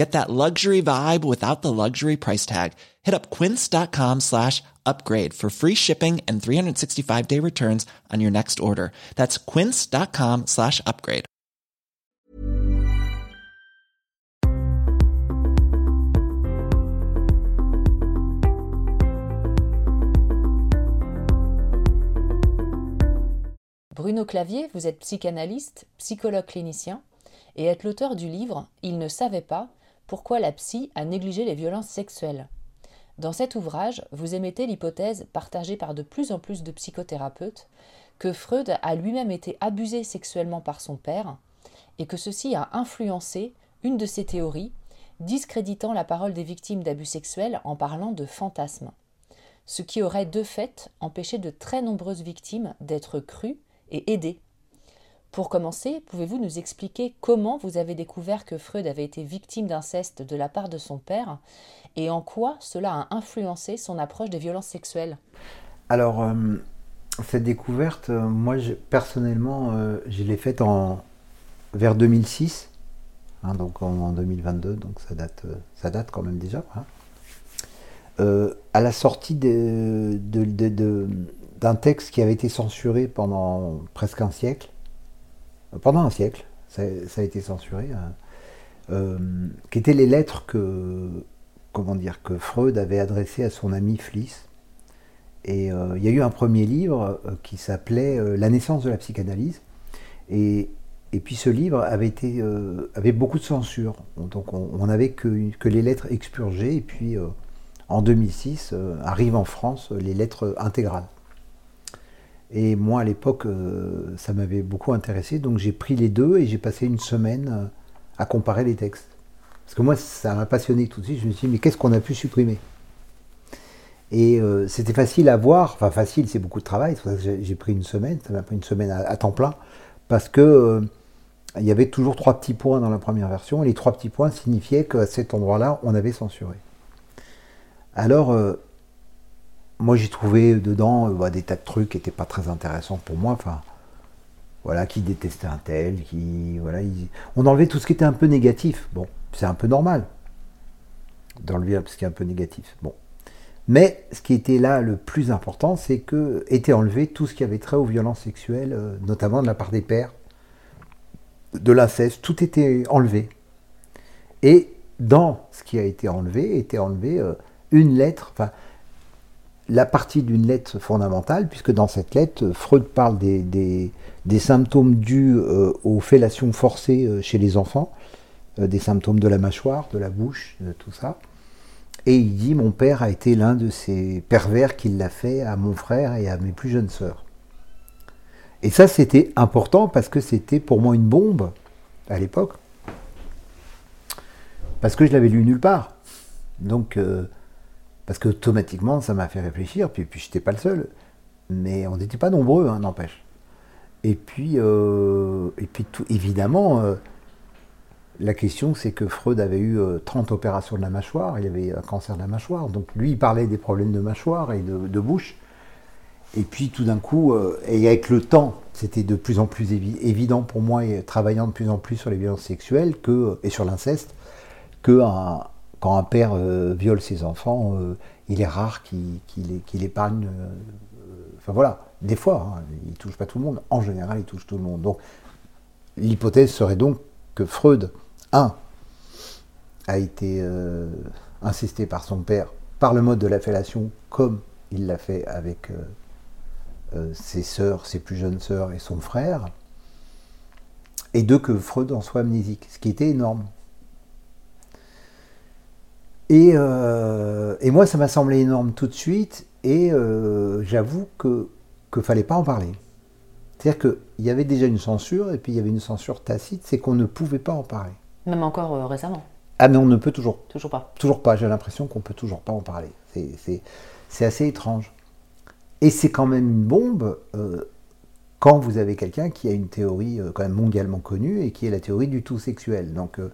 Get that luxury vibe without the luxury price tag. Hit up quince.com slash upgrade for free shipping and 365 day returns on your next order. That's quince.com slash upgrade. Bruno Clavier, vous êtes psychanalyste, psychologue clinicien et êtes l'auteur du livre Il ne savait pas pourquoi la psy a négligé les violences sexuelles? Dans cet ouvrage, vous émettez l'hypothèse, partagée par de plus en plus de psychothérapeutes, que Freud a lui-même été abusé sexuellement par son père et que ceci a influencé une de ses théories, discréditant la parole des victimes d'abus sexuels en parlant de fantasmes, ce qui aurait de fait empêché de très nombreuses victimes d'être crues et aidées. Pour commencer, pouvez-vous nous expliquer comment vous avez découvert que Freud avait été victime d'inceste de la part de son père et en quoi cela a influencé son approche des violences sexuelles? Alors, euh, cette découverte, euh, moi personnellement, euh, je l'ai faite en, vers 2006, hein, donc en, 2022, donc ça date, ça date quand même déjà. Hein. à la sortie d'un texte qui avait été censuré pendant presque un siècle, pendant un siècle, ça, a été censuré, hein, qui étaient les lettres que comment dire, que Freud avait adressé à son ami Fliss. Et euh, il y a eu un premier livre euh, qui s'appelait euh, La naissance de la psychanalyse. Et, et puis ce livre avait, été, avait beaucoup de censure. Donc on n'avait que, que, les lettres expurgées. Et puis en 2006 arrivent en France les lettres intégrales. Et moi à l'époque, ça m'avait beaucoup intéressé. Donc j'ai pris les deux et j'ai passé une semaine à comparer les textes. Parce que moi, ça m'a passionné tout de suite. Je me suis dit, mais qu'est-ce qu'on a pu supprimer? Et euh, c'était facile à voir. Enfin, facile, c'est beaucoup de travail. J'ai pris une semaine. Ça m'a pris une semaine à, temps plein. Parce que euh, il y avait toujours trois petits points dans la première version. Et les trois petits points signifiaient qu'à cet endroit-là, on avait censuré. Alors, euh, moi, j'ai trouvé dedans bah, des tas de trucs qui n'étaient pas très intéressants pour moi. Enfin, voilà, qui détestait un tel, qui. Voilà, on enlevait tout ce qui était un peu négatif. Bon c'est un peu normal d'enlever ce qui est un peu négatif. Bon. Mais ce qui était là le plus important, c'est que était enlevé tout ce qui avait trait aux violences sexuelles, euh, notamment de la part des pères, de l'inceste, tout était enlevé. Et dans ce qui a été enlevé, était enlevé euh, une lettre, enfin, la partie d'une lettre fondamentale, puisque dans cette lettre, Freud parle des, symptômes dus euh, aux fellations forcées chez les enfants, euh, des symptômes de la mâchoire, de la bouche, de tout ça. Et il dit Mon père a été l'un de ces pervers qui l'a fait à mon frère et à mes plus jeunes sœurs. Et ça, c'était important parce que c'était pour moi une bombe à l'époque. Parce que je l'avais lu nulle part. Donc, euh, parce que automatiquement, ça m'a fait réfléchir. Puis, puis je n'étais pas le seul. Mais on n'était pas nombreux, hein, n'empêche. Et puis, euh, et puis évidemment, la question, c'est que Freud avait eu 30 euh, opérations de la mâchoire, il avait un cancer de la mâchoire, donc lui, il parlait des problèmes de mâchoire et de, bouche. Et puis tout d'un coup, euh, et avec le temps, c'était de plus en plus évident pour moi, et travaillant de plus en plus sur les violences sexuelles que, et sur l'inceste, que quand un père euh, viole ses enfants, il est rare qu'il épargne. enfin voilà, Des fois, hein, il ne touche pas tout le monde. En général, il touche tout le monde. Donc, l'hypothèse serait donc que Freud, un, a été euh, insisté par son père par le mode de la fellation, comme il l'a fait avec euh, euh, ses sœurs, ses plus jeunes sœurs et son frère. Et deux, que Freud en soit amnésique, ce qui était énorme. Et, et moi, ça m'a semblé énorme tout de suite, et j'avoue que ne fallait pas en parler. C'est-à-dire qu'il y avait déjà une censure, et puis il y avait une censure tacite, c'est qu'on ne pouvait pas en parler. Même encore récemment. Ah, mais on ne peut toujours. Toujours pas. Toujours pas. J'ai l'impression qu'on peut toujours pas en parler. C'est assez étrange. Et c'est quand même une bombe euh, quand vous avez quelqu'un qui a une théorie euh, quand même mondialement connue et qui est la théorie du tout sexuel. Donc euh,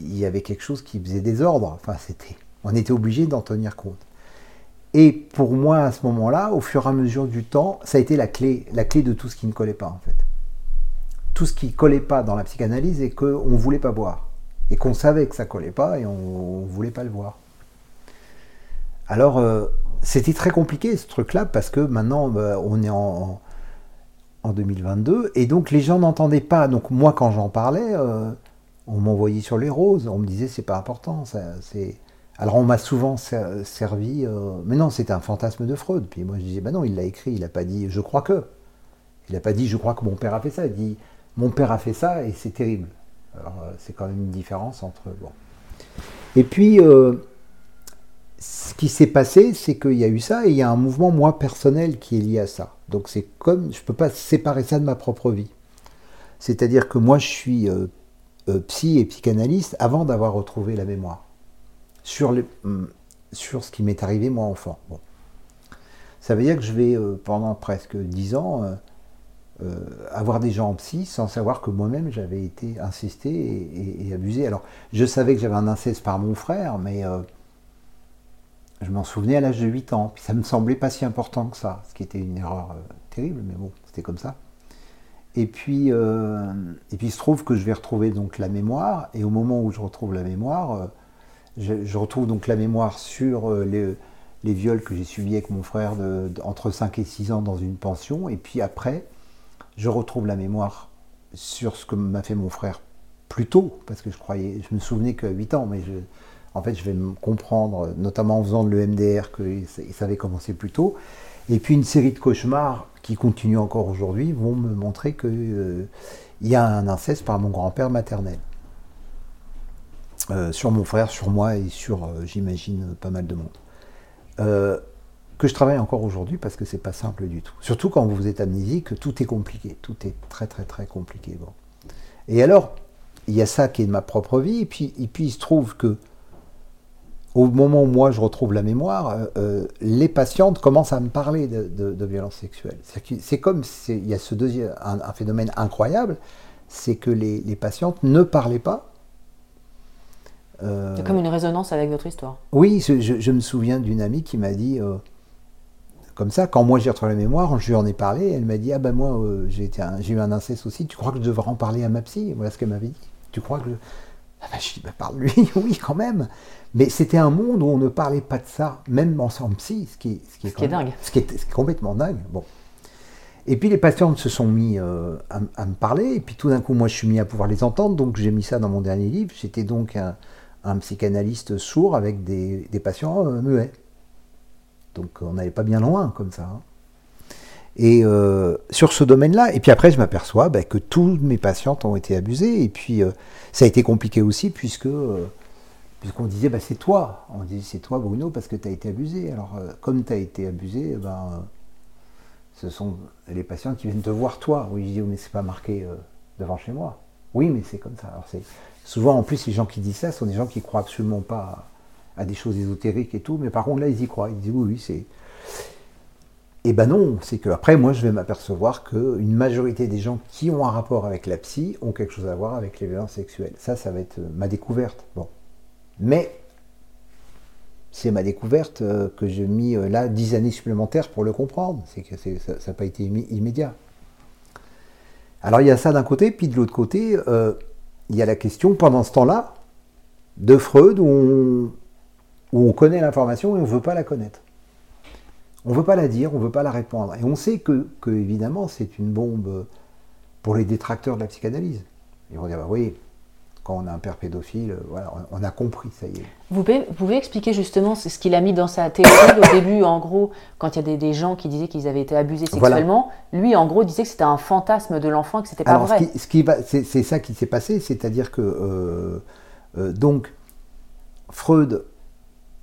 il y avait quelque chose qui faisait désordre. Enfin, on était obligé d'en tenir compte. Et pour moi, à ce moment-là, au fur et à mesure du temps, ça a été la clé, la clé de tout ce qui ne collait pas en fait. Tout ce qui ne collait pas dans la psychanalyse et qu'on ne voulait pas voir et qu'on savait que ça collait pas et on, ne voulait pas le voir. Alors euh, c'était très compliqué ce truc-là parce que maintenant bah, on est en, en, 2022 et donc les gens n'entendaient pas. Donc moi quand j'en parlais, euh, on m'envoyait sur les roses, on me disait c'est pas important. c'est... Alors on m'a souvent servi, euh, mais non c'était un fantasme de Freud. Puis moi je disais bah non il l'a écrit, il n'a pas dit je crois que. Il n'a pas dit je crois que mon père a fait ça, il dit mon père a fait ça et c'est terrible. Alors euh, c'est quand même une différence entre. Et puis, euh, ce qui s'est passé, c'est qu'il y a eu ça et il y a un mouvement, moi, personnel qui est lié à ça. Donc c'est comme. Je ne peux pas séparer ça de ma propre vie. C'est-à-dire que moi, je suis psy et psychanalyste avant d'avoir retrouvé la mémoire. Sur, hum, sur ce qui m'est arrivé, moi, enfant. Ça veut dire que je vais, pendant presque dix ans, euh, avoir des gens en psy sans savoir que moi-même j'avais été insisté et, abusé. Alors je savais que j'avais un inceste par mon frère, mais euh, je m'en souvenais à l'âge de 8 ans. Puis ça me semblait pas si important que ça, ce qui était une erreur euh, terrible, mais bon, c'était comme ça. Et puis, et puis il se trouve que je vais retrouver donc la mémoire, et au moment où je retrouve la mémoire, je, retrouve donc la mémoire sur les, les viols que j'ai subis avec mon frère entre 5 et 6 ans dans une pension, et puis après, je retrouve la mémoire sur ce que m'a fait mon frère plus tôt, parce que je croyais, je me souvenais qu'à 8 ans, mais je, en fait, je vais me comprendre, notamment en faisant de l'EMDR, que ça avait commencé plus tôt. Et puis une série de cauchemars qui continuent encore aujourd'hui vont me montrer qu'il euh, y a un inceste par mon grand-père maternel. Euh, sur mon frère, sur moi et sur, euh, j'imagine, pas mal de monde que je travaille encore aujourd'hui parce que c'est pas simple du tout. Surtout quand vous êtes amnésique, tout est compliqué, tout est très très très compliqué. Et alors, il y a ça qui est de ma propre vie, et puis il se trouve que au moment où moi je retrouve la mémoire, euh, euh, les patientes commencent à me parler de, de, violences sexuelles. C'est comme il y a ce deuxième, un, phénomène incroyable, c'est que les, les, patientes ne parlaient pas. Euh, c'est comme une résonance avec votre histoire. Oui, je, je me souviens d'une amie qui m'a dit comme ça, quand moi j'ai retrouvé la mémoire, je lui en ai parlé, elle m'a dit Ah ben moi j'ai eu un inceste aussi, tu crois que je devrais en parler à ma psy? Voilà ce qu'elle m'avait dit. Tu crois que. Je... Ah ben, je dis bah, Parle-lui, oui, quand même. Mais c'était un monde où on ne parlait pas de ça, même en psy, ce qui, ce qui est, dingue. Ce qui est, complètement dingue. Bon. Et puis les patients se sont mis euh, à, me parler, et puis tout d'un coup, moi je suis mis à pouvoir les entendre, donc j'ai mis ça dans mon dernier livre. J'étais donc un, psychanalyste sourd avec des, patients euh, muets. Donc on n'allait pas bien loin comme ça. Hein. Et euh, sur ce domaine-là, et puis après je m'aperçois bah, que tous mes patientes ont été abusées, et puis ça a été compliqué aussi puisque puisqu'on disait bah, c'est toi, on disait c'est toi Bruno parce que tu as été abusé. Alors comme tu as été abusé, eh ben, ce sont les patients qui viennent te voir toi. Oui, je dis mais c'est pas marqué devant chez moi. Oui, mais c'est comme ça. Souvent en plus les gens qui disent ça sont des gens qui croient absolument pas à des choses ésotériques et tout, mais par contre là ils y croient, ils disent oui, oui, c'est. Eh ben non, c'est que après moi je vais m'apercevoir qu'une majorité des gens qui ont un rapport avec la psy ont quelque chose à voir avec les violences sexuelles. Ça, ça va être euh, ma découverte. Bon. Mais c'est ma découverte euh, que j'ai mis euh, là dix années supplémentaires pour le comprendre. C'est que ça n'a pas été immédiat. Alors il y a ça d'un côté, puis de l'autre côté, il y a la question pendant ce temps-là de Freud où on, connaît l'information et on ne veut pas la connaître. On ne veut pas la dire, on ne veut pas la répondre. Et on sait que, que évidemment, c'est une bombe pour les détracteurs de la psychanalyse. Ils vont dire, bah oui, quand on a un père pédophile, voilà, on a compris, ça y est. Vous pouvez, expliquer justement ce qu'il a mis dans sa théorie au début, en gros, quand il y a des, gens qui disaient qu'ils avaient été abusés sexuellement, lui, en gros, disait que c'était un fantasme de l'enfant et que c'était pas vrai. Ce qui, c'est, ça qui s'est passé, c'est-à-dire que euh, euh, donc Freud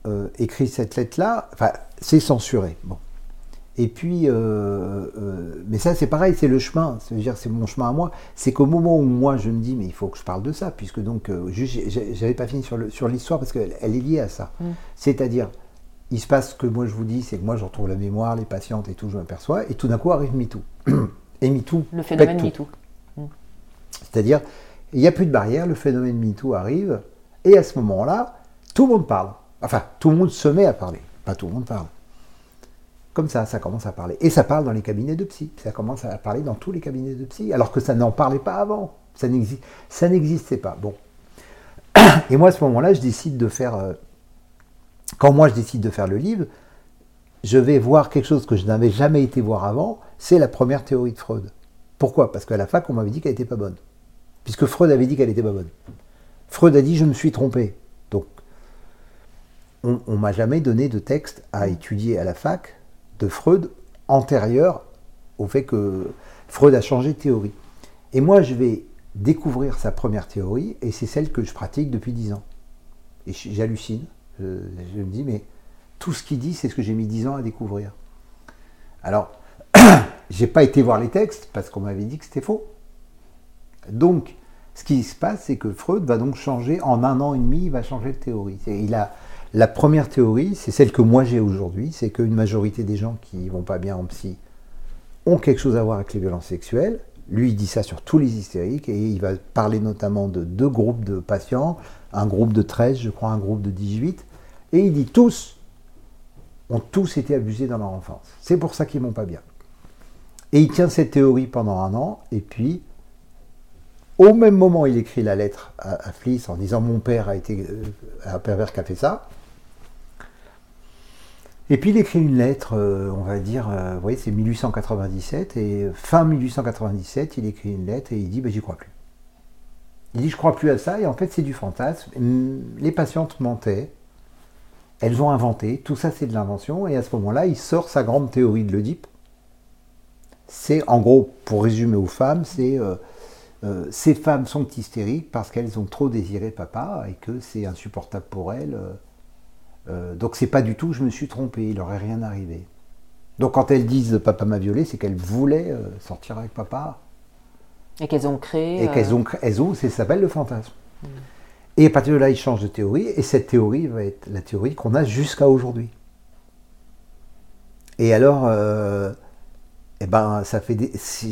euh, écrit cette lettre-là, enfin, c'est censuré. Bon. Et puis, euh, euh, mais ça c'est pareil, c'est le chemin, c'est-à-dire c'est mon chemin à moi. C'est qu'au moment où moi je me dis, mais il faut que je parle de ça, puisque donc, euh, j'avais pas fini sur, sur l'histoire parce qu'elle est liée à ça. Mm. C'est-à-dire, il se passe ce que moi je vous dis, c'est que moi je retrouve la mémoire, les patientes et tout, je m'aperçois, et tout d'un coup arrive MeToo. et MeToo. Le phénomène MeToo. Mm. C'est-à-dire, il n'y a plus de barrière, le phénomène MeToo arrive, et à ce moment-là, tout le monde parle. Enfin, tout le monde se met à parler. Pas tout le monde parle. Comme ça, ça commence à parler. Et ça parle dans les cabinets de psy. Ça commence à parler dans tous les cabinets de psy, alors que ça n'en parlait pas avant. Ça n'existait pas. Bon. Et moi, à ce moment-là, je décide de faire. Euh, quand moi, je décide de faire le livre, je vais voir quelque chose que je n'avais jamais été voir avant. C'est la première théorie de Freud. Pourquoi? Parce qu'à la fac, on m'avait dit qu'elle n'était pas bonne. Puisque Freud avait dit qu'elle n'était pas bonne. Freud a dit je me suis trompé. Donc, on m'a jamais donné de texte à étudier à la fac de Freud antérieure au fait que Freud a changé de théorie. Et moi, je vais découvrir sa première théorie, et c'est celle que je pratique depuis dix ans. Et j'hallucine. Je, me dis, mais tout ce qu'il dit, c'est ce que j'ai mis dix ans à découvrir. Alors, j'ai pas été voir les textes parce qu'on m'avait dit que c'était faux. Donc, ce qui se passe, c'est que Freud va donc changer, en un an et demi, il va changer de théorie. Il a, la première théorie, c'est celle que moi j'ai aujourd'hui, c'est qu'une majorité des gens qui vont pas bien en psy ont quelque chose à voir avec les violences sexuelles. Lui, il dit ça sur tous les hystériques et il va parler notamment de deux groupes de patients, un groupe de 13, je crois, un groupe de 18. Et il dit tous ont tous été abusés dans leur enfance. C'est pour ça qu'ils vont pas bien. Et il tient cette théorie pendant un an et puis au même moment, il écrit la lettre à, Fliss en disant Mon père a été euh, un pervers qui a fait ça. Et puis il écrit une lettre, euh, on va dire, euh, vous voyez, c'est 1897, et fin 1897, il écrit une lettre et il dit, ben, j'y crois plus. Il dit, je crois plus à ça, et en fait, c'est du fantasme. Les patientes mentaient, elles ont inventé, tout ça, c'est de l'invention, et à ce moment-là, il sort sa grande théorie de l'Oedipe. C'est, en gros, pour résumer aux femmes, c'est euh, ces femmes sont hystériques parce qu'elles ont trop désiré papa et que c'est insupportable pour elles. Donc c'est pas du tout je me suis trompé, il leur est rien arrivé. Donc quand elles disent papa m'a violé, c'est qu'elles voulaient euh, sortir avec papa. Et qu'elles ont créé. Et qu'elles ont, elles ont, ça s'appelle le fantasme. Hmm. Et à partir de là, ils changent de théorie, et cette théorie va être la théorie qu'on a jusqu'à aujourd'hui. Et alors, eh ben, ça fait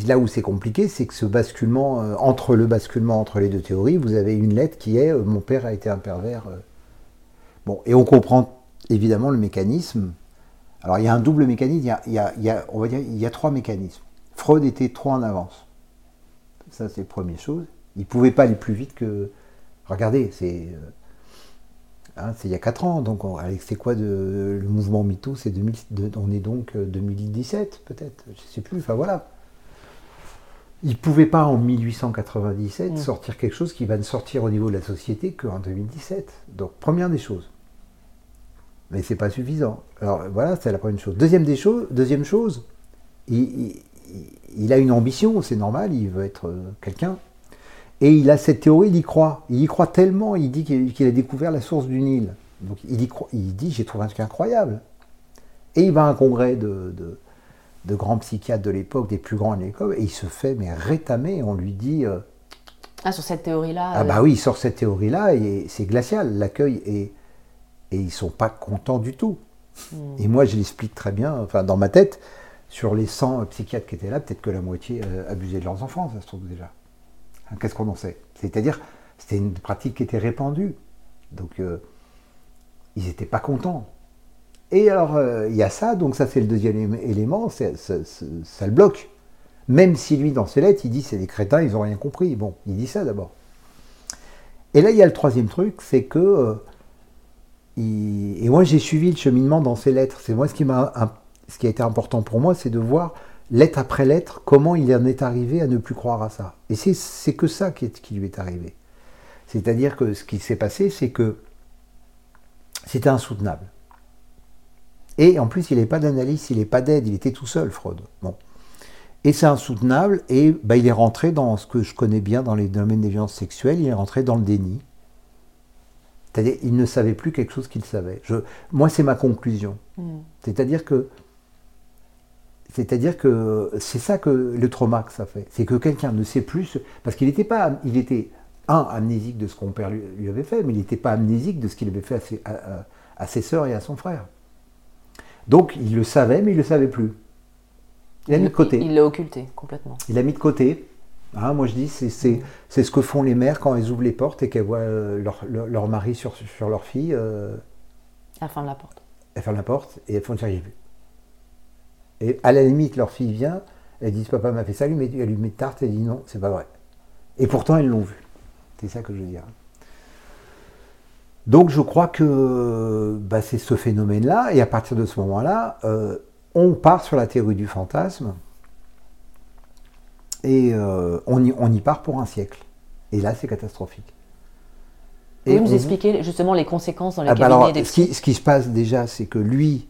là où c'est compliqué, c'est que ce basculement, euh, entre le basculement entre les deux théories, vous avez une lettre qui est euh, Mon père a été un pervers. Euh. Bon, et on comprend évidemment le mécanisme. Alors il y a un double mécanisme, il y a, on va dire, il y a trois mécanismes. Freud était trop en avance. Ça, c'est la première chose. Il ne pouvait pas aller plus vite que. Regardez, c'est. Hein, c'est il y a 4 ans, donc c'est quoi de, le mouvement MeToo c'est On est donc 2017 euh, peut-être, je ne sais plus, enfin voilà. Il ne pouvait pas en 1897 mm. sortir quelque chose qui va ne sortir au niveau de la société qu'en 2017. Donc première des choses. Mais c'est pas suffisant. Alors voilà, c'est la première chose. Deuxième, des choses, deuxième chose, il, il a une ambition, c'est normal, il veut être euh, quelqu'un. Et il a cette théorie, il y croit. Il y croit tellement, il dit qu'il a découvert la source du Nil. Donc il, y croit, il dit j'ai trouvé un truc incroyable. Et il va à un congrès de, de, grands psychiatres de l'époque, des plus grands de l'époque, et il se fait mais rétamer. On lui dit. Euh, ah, sur cette théorie-là Ah, bah oui, il sort cette théorie-là, et c'est glacial, l'accueil, et, et ils sont pas contents du tout. Hmm. Et moi, je l'explique très bien, enfin, dans ma tête, sur les 100 psychiatres qui étaient là, peut-être que la moitié euh, abusaient de leurs enfants, ça se trouve déjà. Hein, qu'est-ce qu'on en sait? C'est-à-dire, c'était une pratique qui était répandue. Donc, euh, ils n'étaient pas contents. Et alors, euh, il y a ça, donc ça c'est le deuxième élément, ça, le bloque. Même si lui, dans ses lettres, il dit c'est des crétins, ils n'ont rien compris. Bon, il dit ça d'abord. Et là, il y a le troisième truc, c'est que. Et moi, j'ai suivi le cheminement dans ses lettres. C'est moi ce qui m'a ce qui a été important pour moi, c'est de voir lettre après lettre comment il en est arrivé à ne plus croire à ça. Et c'est que ça qui, est, qui lui est arrivé. C'est-à-dire que ce qui s'est passé, c'est que c'était insoutenable. Et en plus, il n'est pas d'analyse, il n'est pas d'aide, il était tout seul, Freud. Bon. Et c'est insoutenable, et bah, il est rentré dans ce que je connais bien dans les domaines des violences sexuelles, il est rentré dans le déni. C'est-à-dire, il ne savait plus quelque chose qu'il savait. Je, moi, c'est ma conclusion. Hmm. C'est-à-dire que c'est-à-dire que c'est ça que le trauma que ça fait. C'est que quelqu'un ne sait plus, parce qu'il n'était pas, il était un amnésique de ce qu'on père lui, avait fait, mais il n'était pas amnésique de ce qu'il avait fait à ses, à, ses sœurs et à son frère. Donc il le savait, mais il ne le savait plus. Il l'a mis de côté. Il l'a occulté complètement. Il l'a mis de côté. Ah, moi je dis, c'est ce que font les mères quand elles ouvrent les portes et qu'elles voient euh, leur, mari sur, sur leur fille. Euh, elles ferment la porte. Elles ferment la porte et elles font une vu. Et à la limite, leur fille vient, elle dit Papa m'a fait ça, elle lui met, tarte, elle dit non, c'est pas vrai. Et pourtant, elles l'ont vu. C'est ça que je veux dire. Donc je crois que bah, c'est ce phénomène-là, et à partir de ce moment-là, euh, on part sur la théorie du fantasme, et euh, on, y, part pour un siècle. Et là, c'est catastrophique. Vous pouvez nous expliquer justement les conséquences dans les ah bah cabinets des ce qui, ce qui se passe déjà, c'est que lui,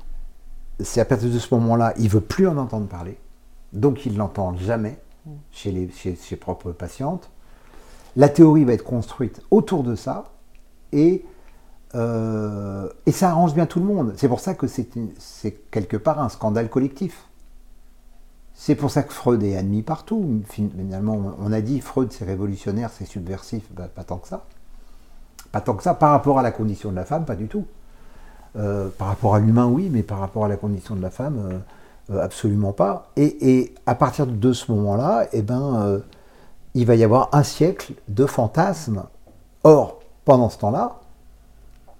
c'est à partir de ce moment-là, il veut plus en entendre parler, donc il l'entend jamais chez, les, ses propres patientes. La théorie va être construite autour de ça, et, euh, et ça arrange bien tout le monde. C'est pour ça que c'est quelque part un scandale collectif. C'est pour ça que Freud est admis partout. Finalement, on a dit Freud c'est révolutionnaire, c'est subversif, bah, pas tant que ça. Pas tant que ça par rapport à la condition de la femme, pas du tout. Euh, par rapport à l'humain, oui, mais par rapport à la condition de la femme, euh, euh, absolument pas. Et, à partir de ce moment-là, eh ben, il va y avoir un siècle de fantasmes. Or, pendant ce temps-là,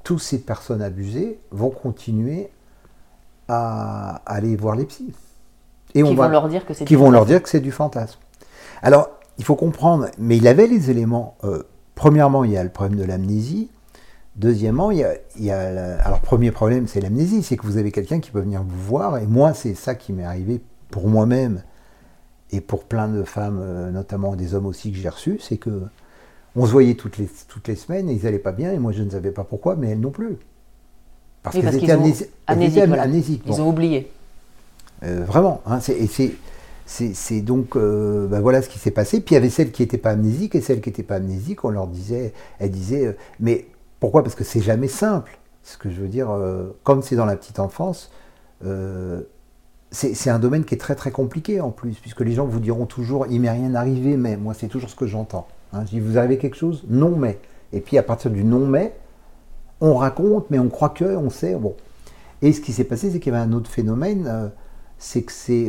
toutes ces personnes abusées vont continuer à, aller voir les psys. Et qui on vont leur dire que c'est qui vont leur dire que c'est du fantasme. Alors, il faut comprendre, mais il avait les éléments. premièrement, il y a le problème de l'amnésie. Deuxièmement, il y a, alors premier problème, c'est l'amnésie, c'est que vous avez quelqu'un qui peut venir vous voir, et moi, c'est ça qui m'est arrivé pour moi-même et pour plein de femmes, euh, notamment des hommes aussi que j'ai reçus, c'est que on se voyait toutes les, toutes les semaines et ils n'allaient pas bien, et moi je ne savais pas pourquoi, mais elles non plus. Parce qu'elles étaient, amnésiques. Ils ont oublié. Euh, vraiment, hein, c'est donc euh, ben voilà ce qui s'est passé. Puis il y avait celles qui n'étaient pas amnésiques et celles qui n'étaient pas amnésiques, on leur disait, elles disaient, mais pourquoi? Parce que c'est jamais simple. Ce que je veux dire, euh, comme c'est dans la petite enfance, euh, c'est un domaine qui est très très compliqué en plus, puisque les gens vous diront toujours il m'est rien arrivé, mais moi c'est toujours ce que j'entends. Hein. Je vous arrivez quelque chose? Non, mais. Et puis à partir du non, mais, on raconte, mais on croit que, on sait. Bon. Et ce qui s'est passé, c'est qu'il y avait un autre phénomène, euh, c'est que c'est.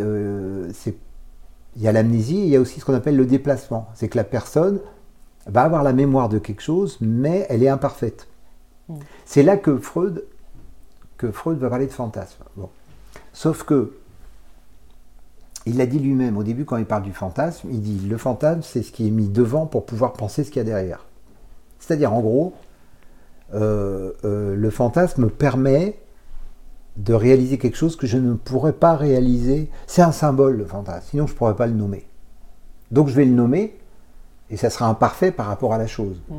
il y a l'amnésie et il y a aussi ce qu'on appelle le déplacement. C'est que la personne va avoir la mémoire de quelque chose, mais elle est imparfaite. Hmm. C'est là que Freud, que Freud va parler de fantasme. Bon. Sauf que, il l'a dit lui-même au début quand il parle du fantasme, il dit le fantasme c'est ce qui est mis devant pour pouvoir penser ce qu'il y a derrière. C'est-à-dire en gros, euh, euh, le fantasme permet de réaliser quelque chose que je ne pourrais pas réaliser. C'est un symbole le fantasme, sinon je ne pourrais pas le nommer. Donc je vais le nommer, et ça sera imparfait par rapport à la chose. Mm.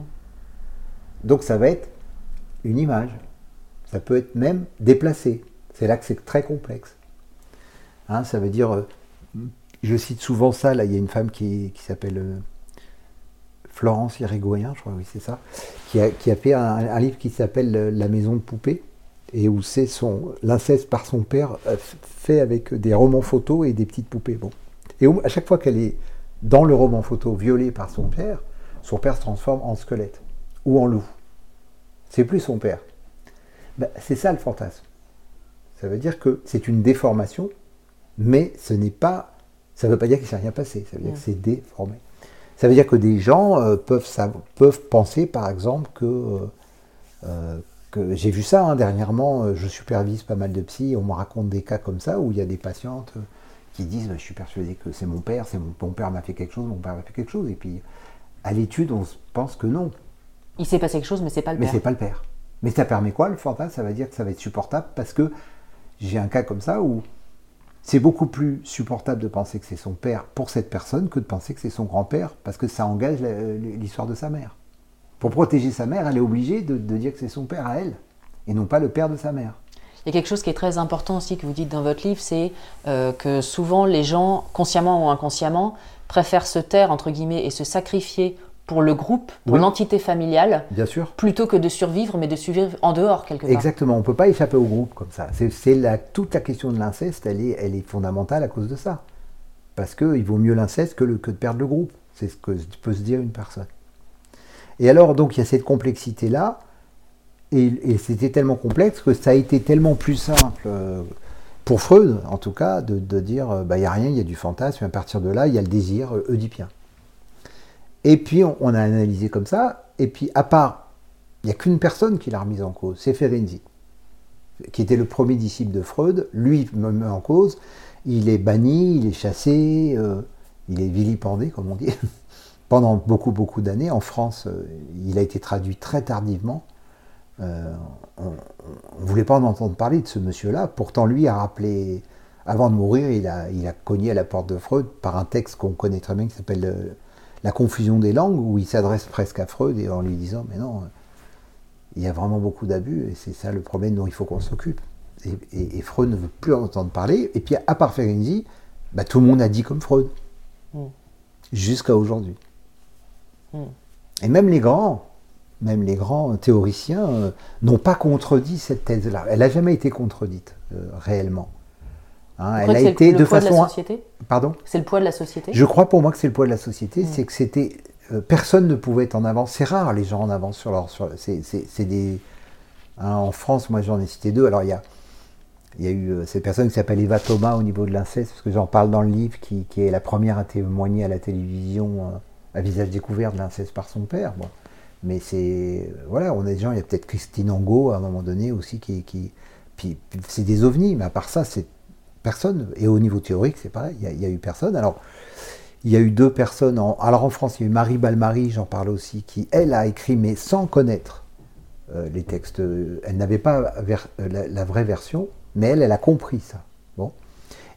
Donc ça va être une image. Ça peut être même déplacé. C'est là que c'est très complexe. Hein, ça veut dire, euh, je cite souvent ça, là il y a une femme qui, s'appelle euh, Florence Irigoyen, je crois, oui c'est ça, qui a, fait un, livre qui s'appelle euh, La maison de poupée, et où c'est son l'inceste par son père fait avec des romans photos et des petites poupées. Bon. Et à chaque fois qu'elle est dans le roman photo violé par son père, son père se transforme en squelette ou en loup. C'est plus son père. Ben, c'est ça le fantasme. Ça veut dire que c'est une déformation, mais ce n'est pas. Ça ne veut pas dire qu'il ne s'est rien passé, ça veut dire que c'est déformé. Ça veut dire que des gens euh, peuvent, peuvent penser, par exemple, que. Euh, euh, que j'ai vu ça hein, dernièrement, je supervise pas mal de psy, on me raconte des cas comme ça où il y a des patientes qui disent Je suis persuadé que c'est mon père, c'est mon, père m'a fait quelque chose, mon père m'a fait quelque chose. Et puis, à l'étude, on pense que non. Il s'est passé quelque chose, mais c'est pas le père. Mais c'est pas le père. Mais ça permet quoi le fantasme Ça veut dire que ça va être supportable parce que j'ai un cas comme ça où c'est beaucoup plus supportable de penser que c'est son père pour cette personne que de penser que c'est son grand-père, parce que ça engage l'histoire de sa mère. Pour protéger sa mère, elle est obligée de, dire que c'est son père à elle, et non pas le père de sa mère. Il y a quelque chose qui est très important aussi que vous dites dans votre livre, c'est euh, que souvent les gens, consciemment ou inconsciemment, préfèrent se taire, entre guillemets, et se sacrifier pour le groupe, pour l'entité familiale, Bien sûr. plutôt que de survivre, mais de survivre en dehors quelque part. Exactement, on ne peut pas échapper au groupe comme ça. C'est la, toute la question de l'inceste, elle est, elle est fondamentale à cause de ça. Parce qu'il vaut mieux l'inceste que, que de perdre le groupe. C'est ce que peut se dire une personne. Et alors, donc, il y a cette complexité-là, et, c'était tellement complexe que ça a été tellement plus simple, euh, pour Freud en tout cas, de, dire, euh, bah, il n'y a rien, il y a du fantasme, et à partir de là, il y a le désir euh, oedipien. Et puis on, a analysé comme ça, et puis à part, il n'y a qu'une personne qui l'a remise en cause, c'est Ferenczi, qui était le premier disciple de Freud, lui me met en cause, il est banni, il est chassé, il est vilipendé, comme on dit, pendant beaucoup, beaucoup d'années. En France, euh, il a été traduit très tardivement. Euh, on ne voulait pas en entendre parler de ce monsieur-là. Pourtant, lui a rappelé, avant de mourir, il a, il a cogné à la porte de Freud par un texte qu'on connaît très bien qui s'appelle la confusion des langues, où il s'adresse presque à Freud et en lui disant Mais non, il y a vraiment beaucoup d'abus et c'est ça le problème dont il faut qu'on s'occupe. Et, Freud ne veut plus en entendre parler. Et puis, à part Ferenczi, bah, tout le monde a dit comme Freud. Mm. Jusqu'à aujourd'hui. Mm. Et même les grands, même les grands théoriciens euh, n'ont pas contredit cette thèse-là. Elle n'a jamais été contredite, euh, réellement. Hein, elle a été de façon. De la société? Pardon? C'est le poids de la société? Je crois pour moi que c'est le poids de la société. Mm. C'est que c'était. Euh, personne ne pouvait être en avance. C'est rare les gens en avance sur leur. c'est des. Hein, en France, moi j'en ai cité deux. Alors il y a. Il y a eu cette personne qui s'appelle Eva Thomas au niveau de l'inceste, parce que j'en parle dans le livre, qui, qui, est la première à témoigner à la télévision à visage découvert de l'inceste par son père. Bon. Mais c'est. Voilà, on a des gens, il y a peut-être Christine Angot à un moment donné aussi qui. qui puis, c'est des ovnis, mais à part ça, c'est personne. Et au niveau théorique, c'est pareil, il n'y a, eu personne. Alors, il y a eu deux personnes. Alors en France, il y a eu Marie Balmary, j'en parle aussi, qui, elle, a écrit, mais sans connaître euh, les textes. Elle n'avait pas euh, la, vraie version, mais elle, elle a compris ça. Bon.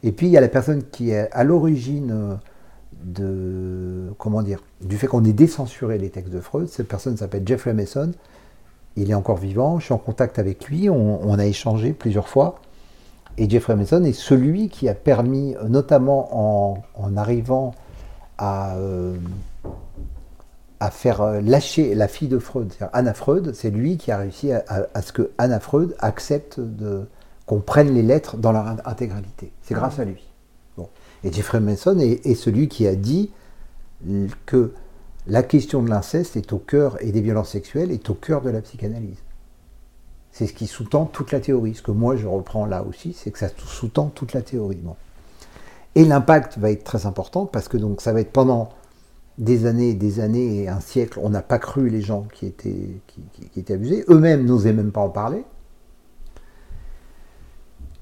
Et puis, il y a la personne qui est à l'origine euh, de. Comment dire Du fait qu'on ait décensuré les textes de Freud. Cette personne s'appelle Jeffrey Mason. Il est encore vivant, je suis en contact avec lui, on a échangé plusieurs fois. Et Jeffrey Mason est celui qui a permis, notamment en, arrivant à, euh, à, faire euh, lâcher la fille de Freud, Anna Freud, c'est lui qui a réussi à, ce que Anna Freud accepte de, qu'on prenne les lettres dans leur intégralité. C'est grâce à lui. Et Jeffrey Mason est, est, celui qui a dit que la question de l'inceste est au cœur, et des violences sexuelles est au cœur de la psychanalyse. C'est ce qui sous-tend toute la théorie. Ce que moi je reprends là aussi, c'est que ça sous-tend toute la théorie. Et l'impact va être très important parce que donc ça va être pendant des années, des années et un siècle, on n'a pas cru les gens qui étaient, qui étaient abusés. Eux-mêmes n'osaient même pas en parler.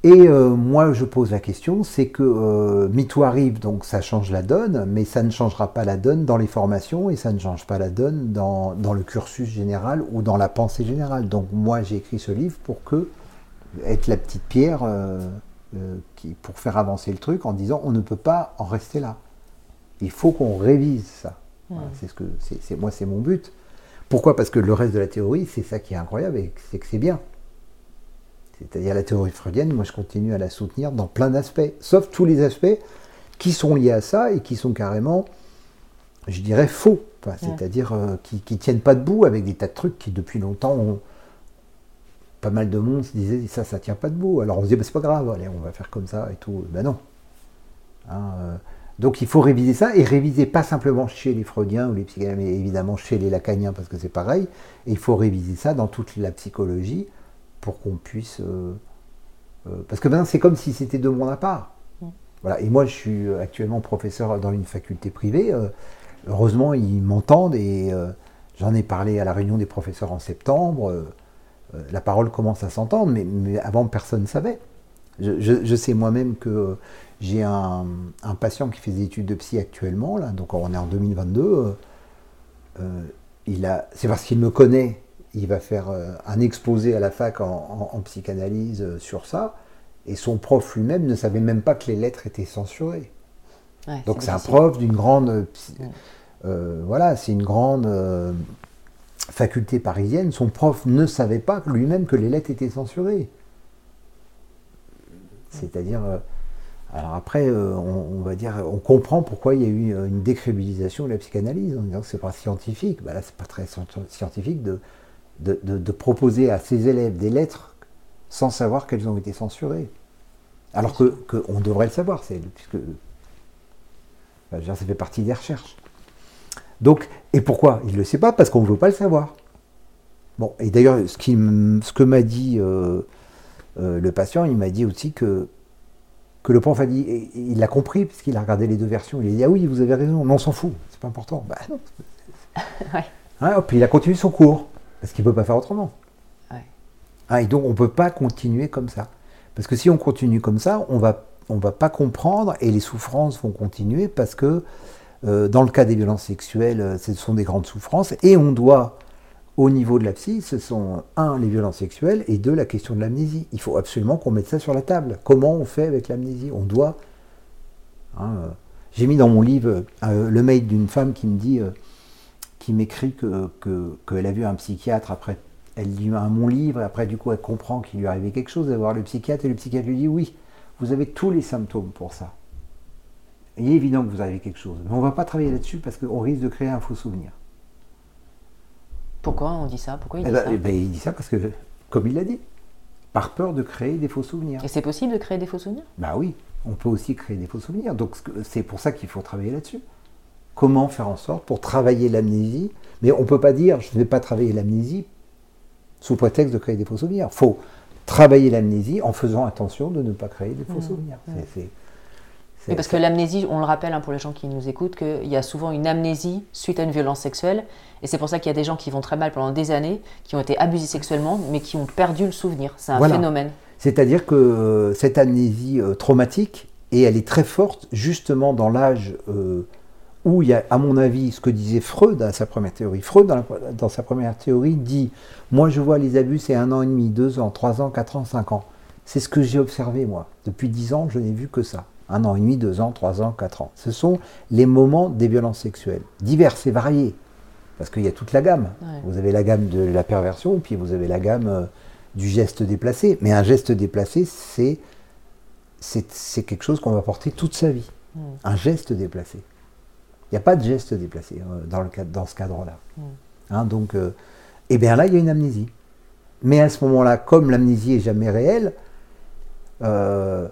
Et euh, moi, je pose la question, c'est que euh, MeToo arrive, donc ça change la donne, mais ça ne changera pas la donne dans les formations et ça ne change pas la donne dans, le cursus général ou dans la pensée générale. Donc moi, j'ai écrit ce livre pour que être la petite pierre euh, qui, pour faire avancer le truc en disant on ne peut pas en rester là. Il faut qu'on révise ça. c'est ce que c'est moi, c'est mon but. Pourquoi? Parce que le reste de la théorie, c'est ça qui est incroyable et c'est que c'est bien. C'est-à-dire la théorie freudienne, moi je continue à la soutenir dans plein d'aspects, sauf tous les aspects qui sont liés à ça et qui sont carrément, je dirais, faux. C'est-à-dire euh, qui, ne tiennent pas debout avec des tas de trucs qui depuis longtemps ont. Pas mal de monde se disait ça, ça tient pas debout. Alors on se dit, bah, c'est pas grave, allez, on va faire comme ça et tout. Ben non. Hein, euh, donc il faut réviser ça et réviser pas simplement chez les freudiens ou les psychiatres, mais évidemment chez les lacaniens parce que c'est pareil. Et il faut réviser ça dans toute la psychologie pour qu'on puisse. Euh, euh, parce que maintenant, c'est comme si c'était de mon à part. Mm. Voilà. Et moi, je suis actuellement professeur dans une faculté privée. Euh, heureusement, ils m'entendent et j'en ai parlé à la réunion des professeurs en septembre. la parole commence à s'entendre, mais, avant, personne ne savait. Je, sais moi-même que j'ai un, patient qui fait des études de psy actuellement, là, donc on est en 2022. il a, c'est parce qu'il me connaît il va faire euh, un exposé à la fac en, psychanalyse euh, sur ça. Et son prof lui-même ne savait même pas que les lettres étaient censurées. Ouais, Donc c'est un prof d'une grande, euh, voilà, c'est une grande euh, faculté parisienne. Son prof ne savait pas lui-même que les lettres étaient censurées. C'est-à-dire, euh, alors après, on, on va dire, on comprend pourquoi il y a eu une décrédibilisation de la psychanalyse en disant que c'est pas scientifique. Bah là, c'est pas très scien- scientifique de, de, de- de proposer à ses élèves des lettres sans savoir qu'elles ont été censurées. Alors que, que on devrait le savoir, c'est puisque dire, ça fait partie des recherches. Donc, et pourquoi Il ne le sait pas? Parce qu'on ne veut pas le savoir. Bon, et d'ailleurs, ce, qui ce que m'a dit euh, euh, le patient, il m'a dit aussi que, que le prof a dit, et- et il l'a compris, puisqu'il a regardé les deux versions. Il a dit Ah oui, vous avez raison, mais on s'en fout, c'est pas important. Bah non. Ouais. Hein, hop, il a continué son cours, parce qu'il ne peut pas faire autrement. Ouais. Ah, et donc, on ne peut pas continuer comme ça. Parce que si on continue comme ça, on va, on va pas comprendre et les souffrances vont continuer parce que euh, dans le cas des violences sexuelles, euh, ce sont des grandes souffrances et on doit, au niveau de la psy, ce sont un, les violences sexuelles et deux, la question de l'amnésie. Il faut absolument qu'on mette ça sur la table. Comment on fait avec l'amnésie? On doit. hein, euh, J'ai mis dans mon livre euh, le mail d'une femme qui me dit, qui m'écrit que, que- qu'elle a vu un psychiatre après elle lit un- mon livre et après du coup elle comprend qu'il lui est arrivé quelque chose, elle va voir le psychiatre et le psychiatre lui dit oui, vous avez tous les symptômes pour ça. Il est évident que vous avez quelque chose, mais on ne va pas travailler là-dessus parce qu'on risque de créer un faux souvenir. Pourquoi on dit ça? Pourquoi il Eh dit ben, ça? eh ben, il dit ça parce que, comme il l'a dit, par peur de créer des faux souvenirs. Et c'est possible de créer des faux souvenirs? Bah oui, on peut aussi créer des faux souvenirs. Donc c'est pour ça qu'il faut travailler là-dessus. Comment faire en sorte pour travailler l'amnésie Mais on ne peut pas dire je ne vais pas travailler l'amnésie sous prétexte de créer des faux souvenirs. Il faut travailler l'amnésie en faisant attention de ne pas créer des faux souvenirs. C'est- c'est- c'est- Oui, parce que l'amnésie, on le rappelle hein, pour les gens qui nous écoutent, qu'il y a souvent une amnésie suite à une violence sexuelle. Et c'est pour ça qu'il y a des gens qui vont très mal pendant des années, qui ont été abusés sexuellement, mais qui ont perdu le souvenir. C'est un Voilà. phénomène. C'est-à-dire que euh, cette amnésie euh, traumatique, et elle est très forte justement dans l'âge euh, où il y a, à mon avis, ce que disait Freud dans sa première théorie. Freud, dans, la- dans sa première théorie, dit Moi, je vois les abus, c'est un an et demi, deux ans, trois ans, quatre ans, cinq ans. C'est ce que j'ai observé, moi. Depuis dix ans, je n'ai vu que ça. Un an et demi, deux ans, trois ans, quatre ans. Ce sont les moments des violences sexuelles, diverses et variées. Parce qu'il y a toute la gamme. Ouais. Vous avez la gamme de la perversion, puis vous avez la gamme euh, du geste déplacé. Mais un geste déplacé, c'est c'est c'est quelque chose qu'on va porter toute sa vie. Un geste déplacé. Il n'y a pas de geste déplacé euh, dans, le cadre, dans ce cadre-là. Hein, donc, euh, eh bien là, il y a une amnésie. Mais à ce moment-là, comme l'amnésie est jamais réelle, euh,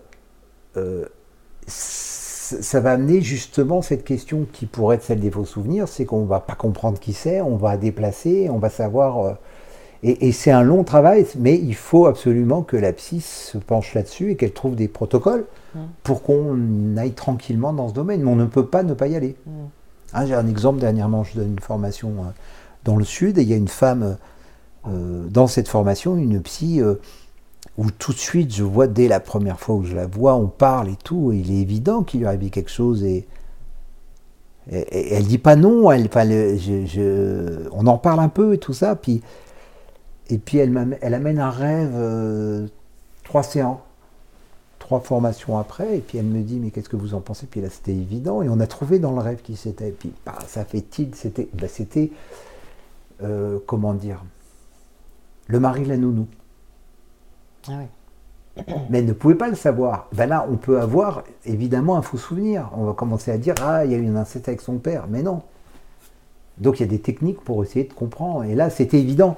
euh, ça va amener justement cette question qui pourrait être celle des faux souvenirs, c'est qu'on va pas comprendre qui c'est, on va déplacer, on va savoir. Euh, et et c'est un long travail, mais il faut absolument que la psy se penche là-dessus et qu'elle trouve des protocoles pour qu'on aille tranquillement dans ce domaine. Mais on ne peut pas ne pas y aller. Hein, J'ai un exemple dernièrement, je donne une formation euh, dans le sud et il y a une femme euh, dans cette formation, une psy, euh, où tout de suite je vois dès la première fois où je la vois, on parle et tout, et il est évident qu'il lui arrive quelque chose et, et- et elle dit pas non, elle, enfin, le- je- je- on en parle un peu et tout ça, puis, et puis elle, elle amène un rêve, euh, trois séances, trois formations après, et puis elle me dit mais qu'est-ce que vous en pensez? Puis là c'était évident, et on a trouvé dans le rêve qui c'était, puis bah, ça fait tilt, c'était, bah, c'était, euh, comment dire, le mari de la nounou. Ah oui. Mais elle ne pouvait pas le savoir. Ben là, on peut avoir évidemment un faux souvenir. On va commencer à dire Ah, il y a eu un inceste avec son père. Mais non. Donc il y a des techniques pour essayer de comprendre. Et là, c'était évident.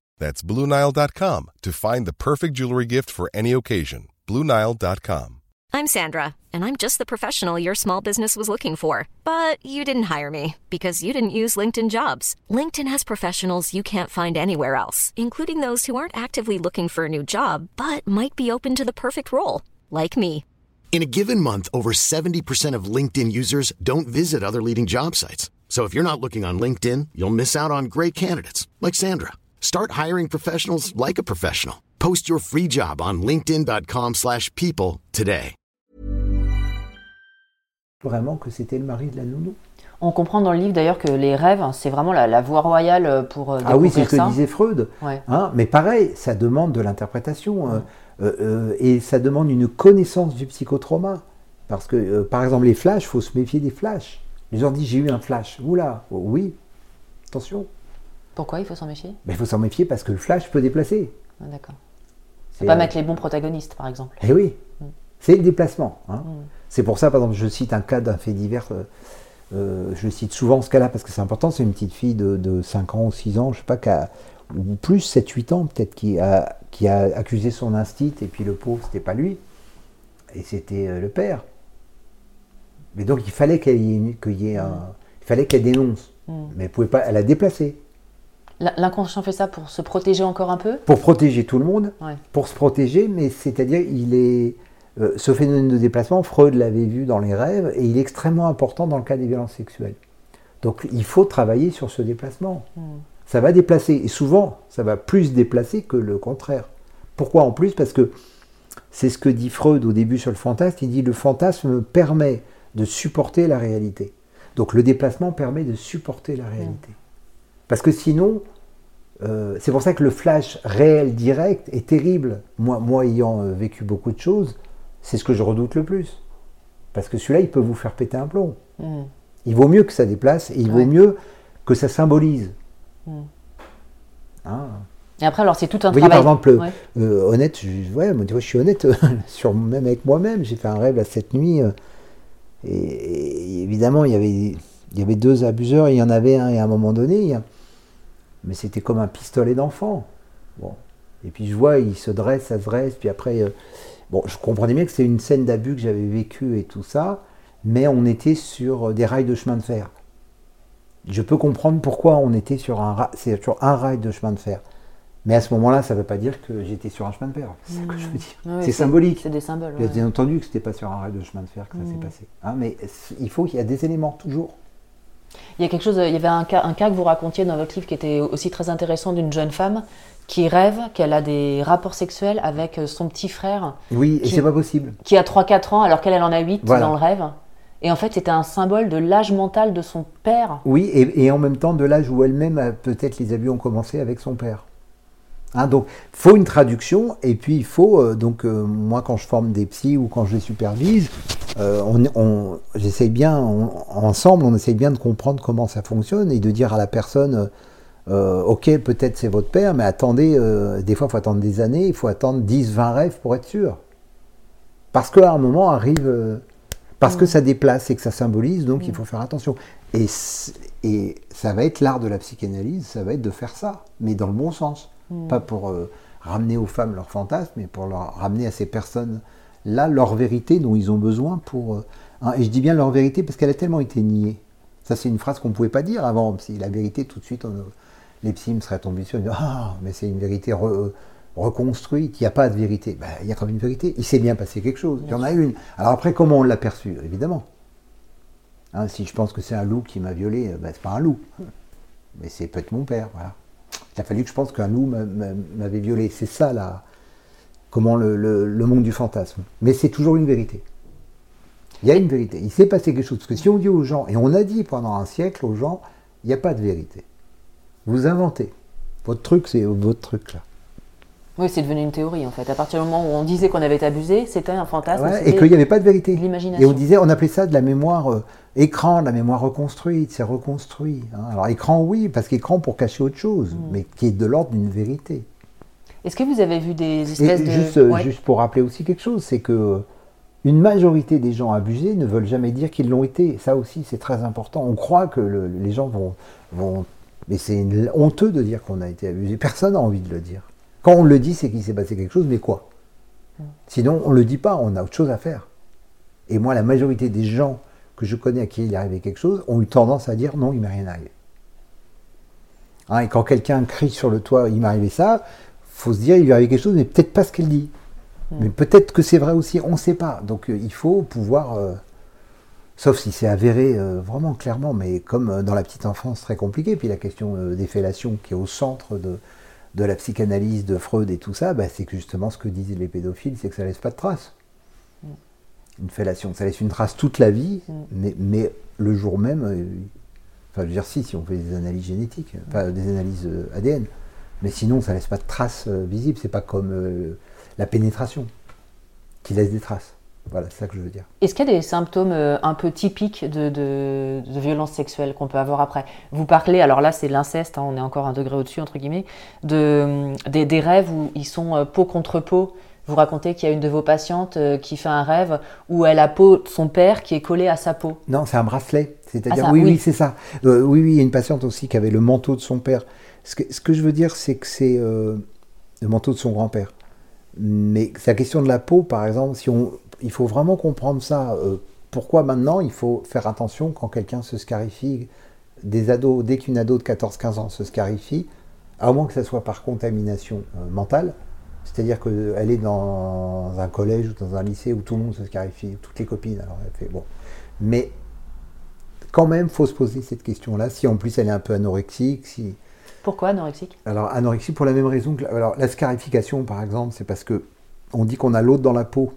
That's BlueNile.com to find the perfect jewelry gift for any occasion. BlueNile.com. I'm Sandra, and I'm just the professional your small business was looking for. But you didn't hire me because you didn't use LinkedIn jobs. LinkedIn has professionals you can't find anywhere else, including those who aren't actively looking for a new job but might be open to the perfect role. like me. In a given month, over 70% of LinkedIn users don't visit other leading job sites. So if you're not looking on LinkedIn, you'll miss out on great candidates like Sandra. Start hiring professionals like a professional. Post your free job on linkedin.com/people slash people today. Vraiment que c'était le mari de la nounou. On comprend dans le livre d'ailleurs que les rêves, c'est vraiment la, la voie royale pour euh, Ah oui, c'est ce que disait Freud. Ouais. Hein, mais pareil, ça demande de l'interprétation euh, euh, euh, et ça demande une connaissance du psychotrauma. Parce que, euh, par exemple, les flashs, il faut se méfier des flashs. Les gens disent j'ai eu un flash. Oula, oh, oui, attention. Pourquoi il faut s'en méfier il faut s'en méfier parce que le flash peut déplacer. Ah, D'accord. C'est, Faut pas euh, mettre les bons protagonistes, par exemple. Eh oui, c'est le déplacement. hein. C'est pour ça, par exemple, je cite un cas d'un fait divers. euh, euh, je cite souvent ce cas-là parce que c'est important. C'est une petite fille de, de 5 ans ou 6 ans, je sais pas, qui a- ou plus 7-8 ans peut-être, qui a, qui a accusé son instinct et puis le pauvre, c'était pas lui. Et c'était le père. Mais donc il fallait qu'elle y y ait un. Il fallait qu'elle dénonce. Mais elle pouvait pas. Elle a déplacé. L'inconscient fait ça pour se protéger encore un peu? Pour protéger tout le monde, Ouais. pour se protéger, mais c'est-à-dire il est euh, ce phénomène de déplacement, Freud l'avait vu dans les rêves, et il est extrêmement important dans le cas des violences sexuelles. Donc il faut travailler sur ce déplacement. Ça va déplacer, et souvent ça va plus déplacer que le contraire. Pourquoi en plus? Parce que c'est ce que dit Freud au début sur le fantasme, il dit le fantasme permet de supporter la réalité. Donc le déplacement permet de supporter la réalité. Parce que sinon, euh, c'est pour ça que le flash réel direct est terrible. Moi, moi ayant euh, vécu beaucoup de choses, c'est ce que je redoute le plus. Parce que celui-là, il peut vous faire péter un plomb. Hmm. Il vaut mieux que ça déplace et il Ouais. vaut mieux que ça symbolise. Mm. Hein Et après, alors c'est tout un Vous voyez, par exemple, euh, Ouais. euh, honnête, je, ouais, moi, tu vois, je suis honnête, sur, même avec moi-même. J'ai fait un rêve là, cette nuit. et, et évidemment, il y, avait, il y avait deux abuseurs. Il y en avait un, et à un moment donné, il y a- mais c'était comme un pistolet d'enfant. Bon. Et puis je vois, il se dresse, ça se dresse. Puis après, euh, bon, je comprenais bien que c'était une scène d'abus que j'avais vécue et tout ça. Mais on était sur euh, des rails de chemin de fer. Je peux comprendre pourquoi on était sur un, ra- c'est sur un rail de chemin de fer. Mais à ce moment-là, ça ne veut pas dire que j'étais sur un chemin de fer. C'est ça que je veux dire. C'est symbolique. C'est des symboles. Bien ouais. entendu que ce n'était pas sur un rail de chemin de fer que ça s'est passé. Hein, mais il faut qu'il y ait des éléments, toujours. Il y a quelque chose, il y avait un cas, un cas que vous racontiez dans votre livre qui était aussi très intéressant d'une jeune femme qui rêve qu'elle a des rapports sexuels avec euh, son petit frère Oui, et c'est pas possible. qui a 3-4 ans alors qu'elle elle en a 8 Voilà. dans le rêve. Et en fait, c'était un symbole de l'âge mental de son père. Oui, et, et en même temps de l'âge où elle-même, peut-être les abus ont commencé avec son père. Hein, donc, faut une traduction, et puis il faut, euh, donc, euh, moi, quand je forme des psys ou quand je les supervise, euh, on, on, j'essaye bien, on- ensemble, on essaye bien de comprendre comment ça fonctionne et de dire à la personne, ok, peut-être c'est votre père, mais attendez, des fois, il faut attendre des années, il faut attendre 10, 20 rêves pour être sûr. Parce qu'à un moment arrive, parce que ça déplace et que ça symbolise, donc il faut faire attention. Et ça va être l'art de la psychanalyse, ça va être de faire ça, mais dans le bon sens. Pas pour euh, ramener aux femmes leurs fantasmes, mais pour leur ramener à ces personnes-là leur vérité dont ils ont besoin pour... euh, et je dis bien leur vérité parce qu'elle a tellement été niée. Ça, c'est une phrase qu'on ne pouvait pas dire avant. Si la vérité, tout de suite, on- les psys me seraient tombés sur. Ah, mais c'est une vérité re- euh, reconstruite, il n'y a pas de vérité. Ben, il y a quand même une vérité. Il s'est bien passé quelque chose. Il y en a une. Alors après, comment on l'a perçu Évidemment. Hein, si je pense que c'est un loup qui m'a violé, euh, ben, c'est pas un loup. Mais c'est peut-être mon père, voilà. Il a fallu que je pense qu'un loup m'a- m'a- m'avait violé. C'est ça, là, comment le, le- le monde du fantasme. Mais c'est toujours une vérité. Il y a une vérité. Il s'est passé quelque chose. Parce que si on dit aux gens, et on a dit pendant un siècle aux gens, il n'y a pas de vérité. Vous inventez. Votre truc, c'est votre truc, là. Oui, c'est devenu une théorie en fait. À partir du moment où on disait qu'on avait abusé, c'était un fantasme. Ouais, et qu'il n'y avait pas de vérité. Et on disait, on appelait ça de la mémoire euh, écran, de la mémoire reconstruite, c'est reconstruit. hein. Alors écran, oui, parce qu'écran pour cacher autre chose, Mm. mais qui est de l'ordre d'une vérité. Est-ce que vous avez vu des Et espèces de. juste, euh, Ouais. juste pour rappeler aussi quelque chose, c'est que une majorité des gens abusés ne veulent jamais dire qu'ils l'ont été. Ça aussi, c'est très important. On croit que le- les gens vont, vont mais c'est honteux de dire qu'on a été abusé. Personne n'a envie de le dire. Quand on le dit, c'est qu'il s'est passé quelque chose, mais quoi? Sinon, on ne le dit pas, on a autre chose à faire. Et moi, la majorité des gens que je connais à qui il est arrivé quelque chose ont eu tendance à dire non, il m'est rien arrivé. Hein, et quand quelqu'un crie sur le toit, il m'est arrivé ça, faut se dire, il lui est arrivé quelque chose, mais peut-être pas ce qu'elle dit. Mais peut-être que c'est vrai aussi, on ne sait pas. Donc euh, il faut pouvoir, euh, sauf si c'est avéré euh, vraiment clairement, mais comme dans la petite enfance, très compliqué. Puis la question des fellations qui est au centre de, de la psychanalyse de Freud et tout ça, bah, c'est que justement ce que disent les pédophiles, c'est que ça laisse pas de traces. Une fellation, ça laisse une trace toute la vie, mais, mais le jour même, euh, enfin je veux dire si, si on fait des analyses génétiques, enfin des analyses euh, ADN, mais sinon ça laisse pas de traces euh, visibles, c'est pas comme euh, la pénétration qui laisse des traces. Voilà, c'est ça que je veux dire. Est-ce qu'il y a des symptômes euh, un peu typiques de, de, de violence sexuelle qu'on peut avoir après? Vous parlez, alors là c'est l'inceste, hein, on est encore un degré au-dessus entre guillemets, de, des, des rêves où ils sont euh, peau contre peau. Vous racontez qu'il y a une de vos patientes euh, qui fait un rêve où elle a peau de son père qui est collée à sa peau. Non, c'est un bracelet. C'est-à-dire, Ah, oui, oui. oui, c'est ça. Euh, oui, oui, il y a une patiente aussi qui avait le manteau de son père. Ce que, ce que je veux dire, c'est que c'est euh, le manteau de son grand-père. Mais la question de la peau, par exemple, si on, il faut vraiment comprendre ça. euh, pourquoi maintenant il faut faire attention quand quelqu'un se scarifie Des ados, dès qu'une ado de 14-15 ans se scarifie, à moins que ça soit par contamination euh, mentale, c'est-à-dire qu'elle est dans un collège ou dans un lycée où tout le monde se scarifie, toutes les copines, alors elle fait bon. Mais quand même, faut se poser cette question-là. Si en plus elle est un peu anorexique, si. Pourquoi anorexique? Alors anorexie pour la même raison que alors la scarification par exemple, c'est parce que on dit qu'on a l'autre dans la peau.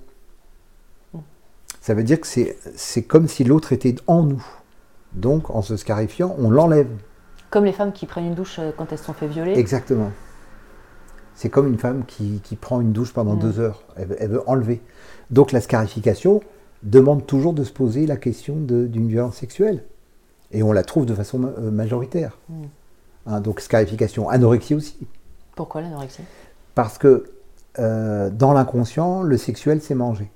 Ça veut dire que c'est comme si l'autre était en nous. Donc en se scarifiant, on l'enlève. Comme les femmes qui prennent une douche euh, quand elles se sont fait violer. Exactement. C'est comme une femme qui, qui prend une douche pendant Mm. deux heures. Elle, veut- elle veut enlever. Donc la scarification demande toujours de se poser la question d'une violence sexuelle. Et on la trouve de façon euh, majoritaire. Mm. Hein, donc scarification, anorexie aussi. Pourquoi l'anorexie? Parce que euh, dans l'inconscient, le sexuel, c'est manger.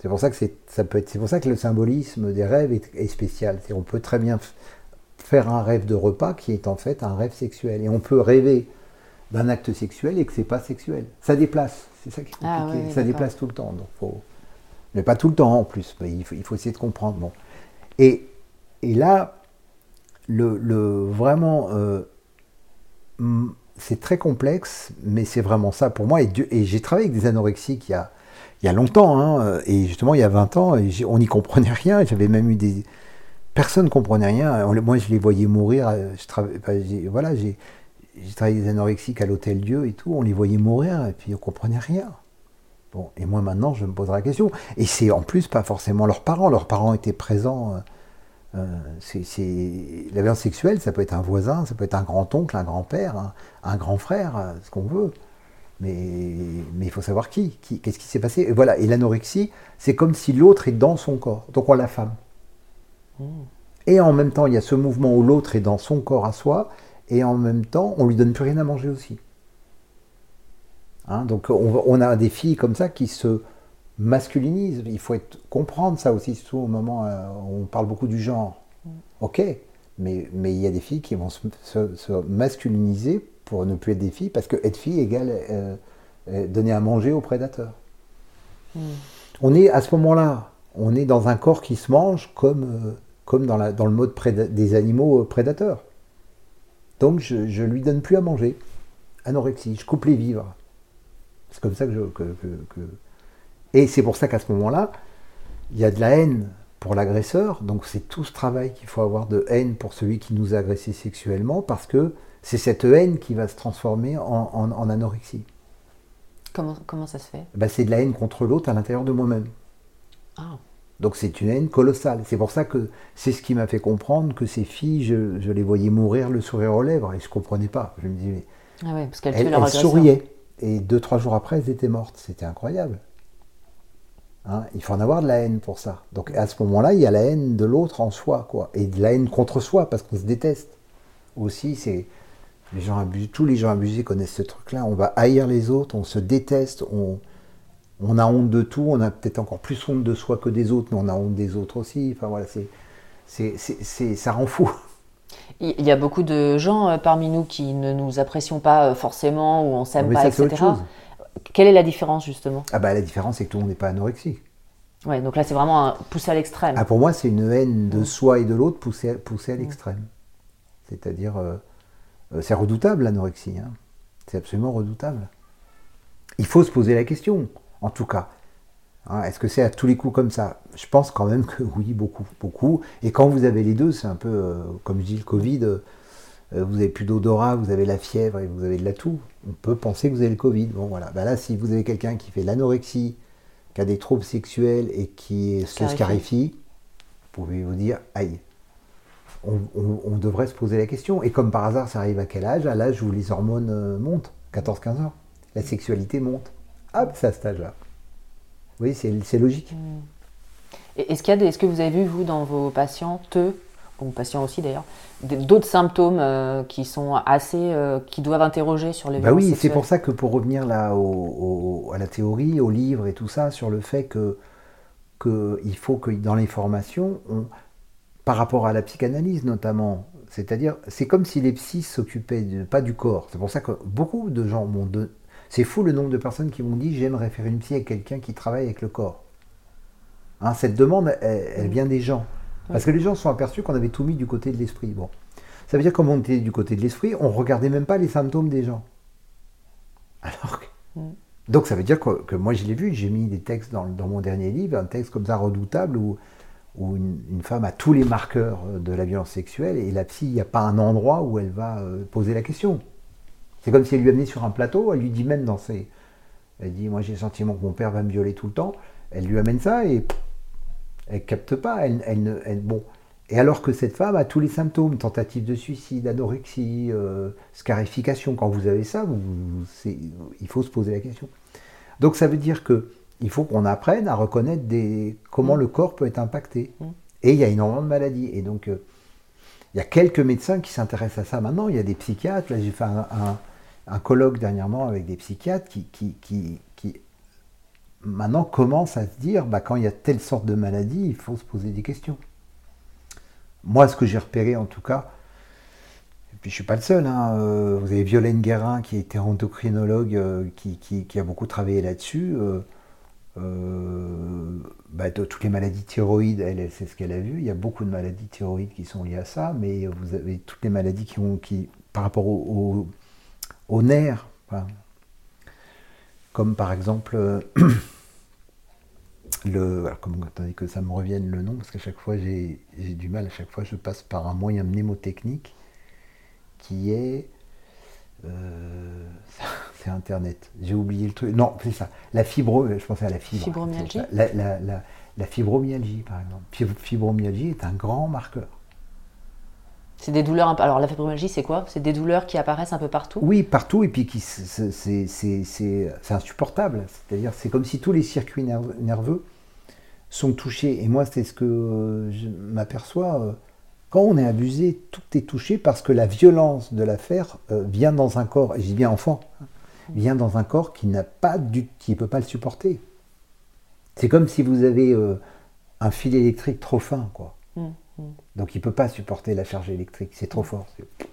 C'est pour ça que c'est, ça peut être, c'est pour ça que le symbolisme des rêves est, est spécial. C'est, on peut très bien f- faire un rêve de repas qui est en fait un rêve sexuel. Et on peut rêver d'un acte sexuel et que c'est pas sexuel. Ça déplace. C'est ça qui est compliqué. Ah ouais, ça d'accord. déplace tout le temps. Donc faut, mais pas tout le temps en plus. Mais il, faut, il faut essayer de comprendre. Bon. Et, et là, le, le vraiment, euh, c'est très complexe, mais c'est vraiment ça pour moi. Et j'ai travaillé avec des anorexiques il y a, il y a longtemps, hein, et justement il y a 20 ans, on n'y comprenait rien. J'avais même eu des. Personne ne comprenait rien. Moi, je les voyais mourir. euh, voilà, j'ai travaillé des anorexiques à l'Hôtel Dieu et tout. On les voyait mourir, et puis on comprenait rien. Bon, et moi maintenant, je me poserai la question. Et c'est en plus pas forcément leurs parents. Leurs parents étaient présents. euh, euh, c'est, La violence sexuelle, ça peut être un voisin, ça peut être un grand-oncle, un grand-père, un, un grand frère, euh, ce qu'on veut. Mais, mais il faut savoir qui, qui- qu'est-ce qui s'est passé. Et voilà, et l'anorexie, c'est comme si l'autre est dans son corps, donc on l'affame. Et en même temps, il y a ce mouvement où l'autre est dans son corps à soi, et en même temps, on lui donne plus rien à manger aussi. Hein, donc on, a des filles comme ça qui se masculinisent. Il faut être, comprendre ça aussi, surtout au moment euh, où on parle beaucoup du genre. Ok, mais mais il y a des filles qui vont se, se- se masculiniser pour ne plus être des filles, parce que être fille égale euh, euh, donner à manger au prédateur. On est à ce moment-là, on est dans un corps qui se mange comme, euh, comme dans, la- dans le mode des animaux prédateurs. Donc je ne lui donne plus à manger. Anorexie, je coupe les vivres. C'est comme ça que je. que- que- que- Et c'est pour ça qu'à ce moment-là, il y a de la haine pour l'agresseur. Donc c'est tout ce travail qu'il faut avoir de haine pour celui qui nous a agressé sexuellement, parce que c'est cette haine qui va se transformer en, en- en anorexie. comment, comment ça se fait? Ben, c'est de la haine contre l'autre à l'intérieur de moi-même. Ah. Donc c'est une haine colossale. C'est pour ça que c'est ce qui m'a fait comprendre que ces filles, je, je les voyais mourir le sourire aux lèvres et je comprenais pas. Je me disais, mais Ah ouais, parce qu'elles elles, elles souriaient et deux trois jours après elles étaient mortes. C'était incroyable. Hein, il faut en avoir de la haine pour ça. Donc à ce moment-là, il y a la haine de l'autre en soi, quoi, et de la haine contre soi parce qu'on se déteste. Aussi, c'est les gens abusés, tous les gens abusés connaissent ce truc-là. On va haïr les autres, on se déteste, on, on a honte de tout, on a peut-être encore plus honte de soi que des autres, mais on a honte des autres aussi. Enfin voilà, c'est, c'est, c'est, ça rend fou. Il y a beaucoup de gens euh, parmi nous qui ne nous apprécions pas euh, forcément ou on s'aime Mais pas, ça, etc. autre chose. Quelle est la différence justement? Ah bah la différence, c'est que tout le monde n'est pas anorexique. Ouais, donc là c'est vraiment un poussé à l'extrême. Ah, pour moi, c'est une haine de soi et de l'autre poussée, à- poussée à l'extrême. C'est-à-dire, euh, c'est redoutable l'anorexie. hein. C'est absolument redoutable. il faut se poser la question, en tout cas. Hein, Est-ce que c'est à tous les coups comme ça? Je pense quand même que oui, beaucoup, beaucoup. Et quand vous avez les deux, c'est un peu euh, comme je dis le Covid. euh, vous avez plus d'odorat, vous avez la fièvre et vous avez de la toux. On peut penser que vous avez le Covid. Bon voilà. Bah là, si vous avez quelqu'un qui fait de l'anorexie, qui a des troubles sexuels et qui se Scarifie. scarifie, vous pouvez vous dire aïe. On, on- on devrait se poser la question. Et comme par hasard, ça arrive à quel âge? À l'âge où les hormones euh, montent, 14-15 ans. La sexualité monte. Hop, c'est à cet âge-là. Oui, c'est logique. Et Est-ce qu'il y a des, est-ce que vous avez vu vous dans vos patientes, ou patients aussi d'ailleurs, d'autres symptômes euh, qui sont assez, euh, qui doivent interroger sur les Bah oui, c'est pour ça que pour revenir là au- au- à la théorie, au livre et tout ça, sur le fait que, que il faut que dans les formations, on- par rapport à la psychanalyse notamment, c'est-à-dire, c'est comme si les psys s'occupaient de- pas du corps. C'est pour ça que beaucoup de gens m'ont de... C'est fou le nombre de personnes qui m'ont dit j'aimerais faire une psy avec quelqu'un qui travaille avec le corps. Hein, cette demande, elle, elle vient des gens. Parce que les gens se sont aperçus qu'on avait tout mis du côté de l'esprit. Bon. Ça veut dire comme on était du côté de l'esprit, on regardait même pas les symptômes des gens. Alors que- Donc ça veut dire que, que moi je l'ai vu, j'ai mis des textes dans, dans mon dernier livre, un texte comme ça redoutable où, où une, femme a tous les marqueurs euh, de la violence sexuelle et la psy, il n'y a pas un endroit où elle va euh, poser la question. C'est comme si elle lui amenait sur un plateau, elle lui dit même dans ses... Elle dit, moi j'ai le sentiment que mon père va me violer tout le temps. Elle lui amène ça et elle capte pas. Elle, elle, bon. Et alors que cette femme a tous les symptômes, tentative de suicide, anorexie, euh, scarification, quand vous avez ça, il faut se poser la question. Donc ça veut dire que il faut qu'on apprenne à reconnaître des, comment le corps peut être impacté. Et il y a énormément de maladies. Et donc, euh, il y a quelques médecins qui s'intéressent à ça maintenant. Il y a des psychiatres. Là, j'ai fait un, un- un colloque dernièrement avec des psychiatres qui, qui, qui, qui, maintenant commencent à se dire, bah, quand il y a telle sorte de maladie, il faut se poser des questions. Moi, ce que j'ai repéré en tout cas, et puis je suis pas le seul, hein, euh, vous avez Violaine Guérin qui était endocrinologue, euh, qui, qui- qui a beaucoup travaillé là-dessus. Euh, bah, toutes les maladies thyroïdes, elle, elle sait ce qu'elle a vu. Il y a beaucoup de maladies thyroïdes qui sont liées à ça, mais vous avez toutes les maladies qui ont, qui, par rapport au, au- aux nerfs, comme par exemple euh, le. Alors, comment, attendez que ça me revienne le nom, parce qu'à chaque fois j'ai j'ai du mal, à chaque fois je passe par un moyen mnémotechnique qui est. euh, c'est Internet. J'ai oublié le truc. Non, c'est ça. La fibro. Je pensais à la fibre. Fibromyalgie la, la- la- la fibromyalgie, par exemple. Fib- Fibromyalgie est un grand marqueur. C'est des douleurs. Alors la fibromyalgie, c'est quoi? C'est des douleurs qui apparaissent un peu partout? Oui, partout, et puis qui, c'est- c'est c'est- c'est- c'est insupportable. C'est-à-dire, c'est comme si tous les circuits nerv- nerveux sont touchés. Et moi, c'est ce que euh, je m'aperçois. euh, Quand on est abusé, tout est touché parce que la violence de l'affaire euh, vient dans un corps, et je dis bien enfant, hein, vient dans un corps qui n'a pas du, qui peut pas le supporter. C'est comme si vous avez euh, un fil électrique trop fin, quoi. Donc il peut pas supporter la charge électrique, c'est trop fort. C'est-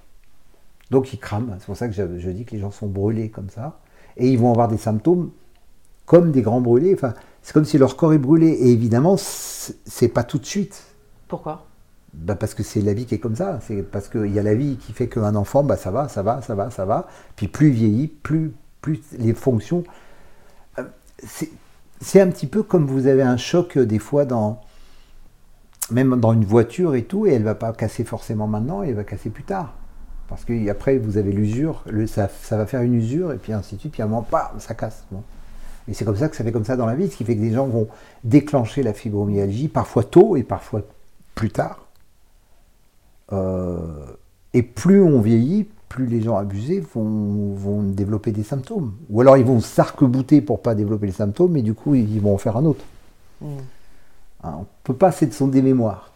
donc il crame. C'est pour ça que je, je dis que les gens sont brûlés comme ça. Et ils vont avoir des symptômes comme des grands brûlés. Enfin, c'est comme si leur corps est brûlé. Et évidemment, c'est c'est pas tout de suite. Pourquoi? Bah, parce que c'est la vie qui est comme ça. C'est parce qu'il y a la vie qui fait qu'un enfant, bah, ça va, ça va, ça va, ça va. Puis plus il vieillit, plus, plus les fonctions. Euh, c'est- un petit peu comme vous avez un choc euh, des fois dans. Même dans une voiture et tout, et elle va pas casser forcément maintenant, elle va casser plus tard. Parce que après, vous avez l'usure, ça, ça va faire une usure, et puis ainsi de suite, puis à un moment, ça casse. Et c'est comme ça que ça fait comme ça dans la vie, ce qui fait que des gens vont déclencher la fibromyalgie, parfois tôt et parfois plus tard. Euh, et plus on vieillit, plus les gens abusés vont, vont développer des symptômes. Ou alors ils vont s'arc-bouter pour pas développer les symptômes, et du coup ils vont en faire un autre. Hein, on ne peut pas, sont des mémoires.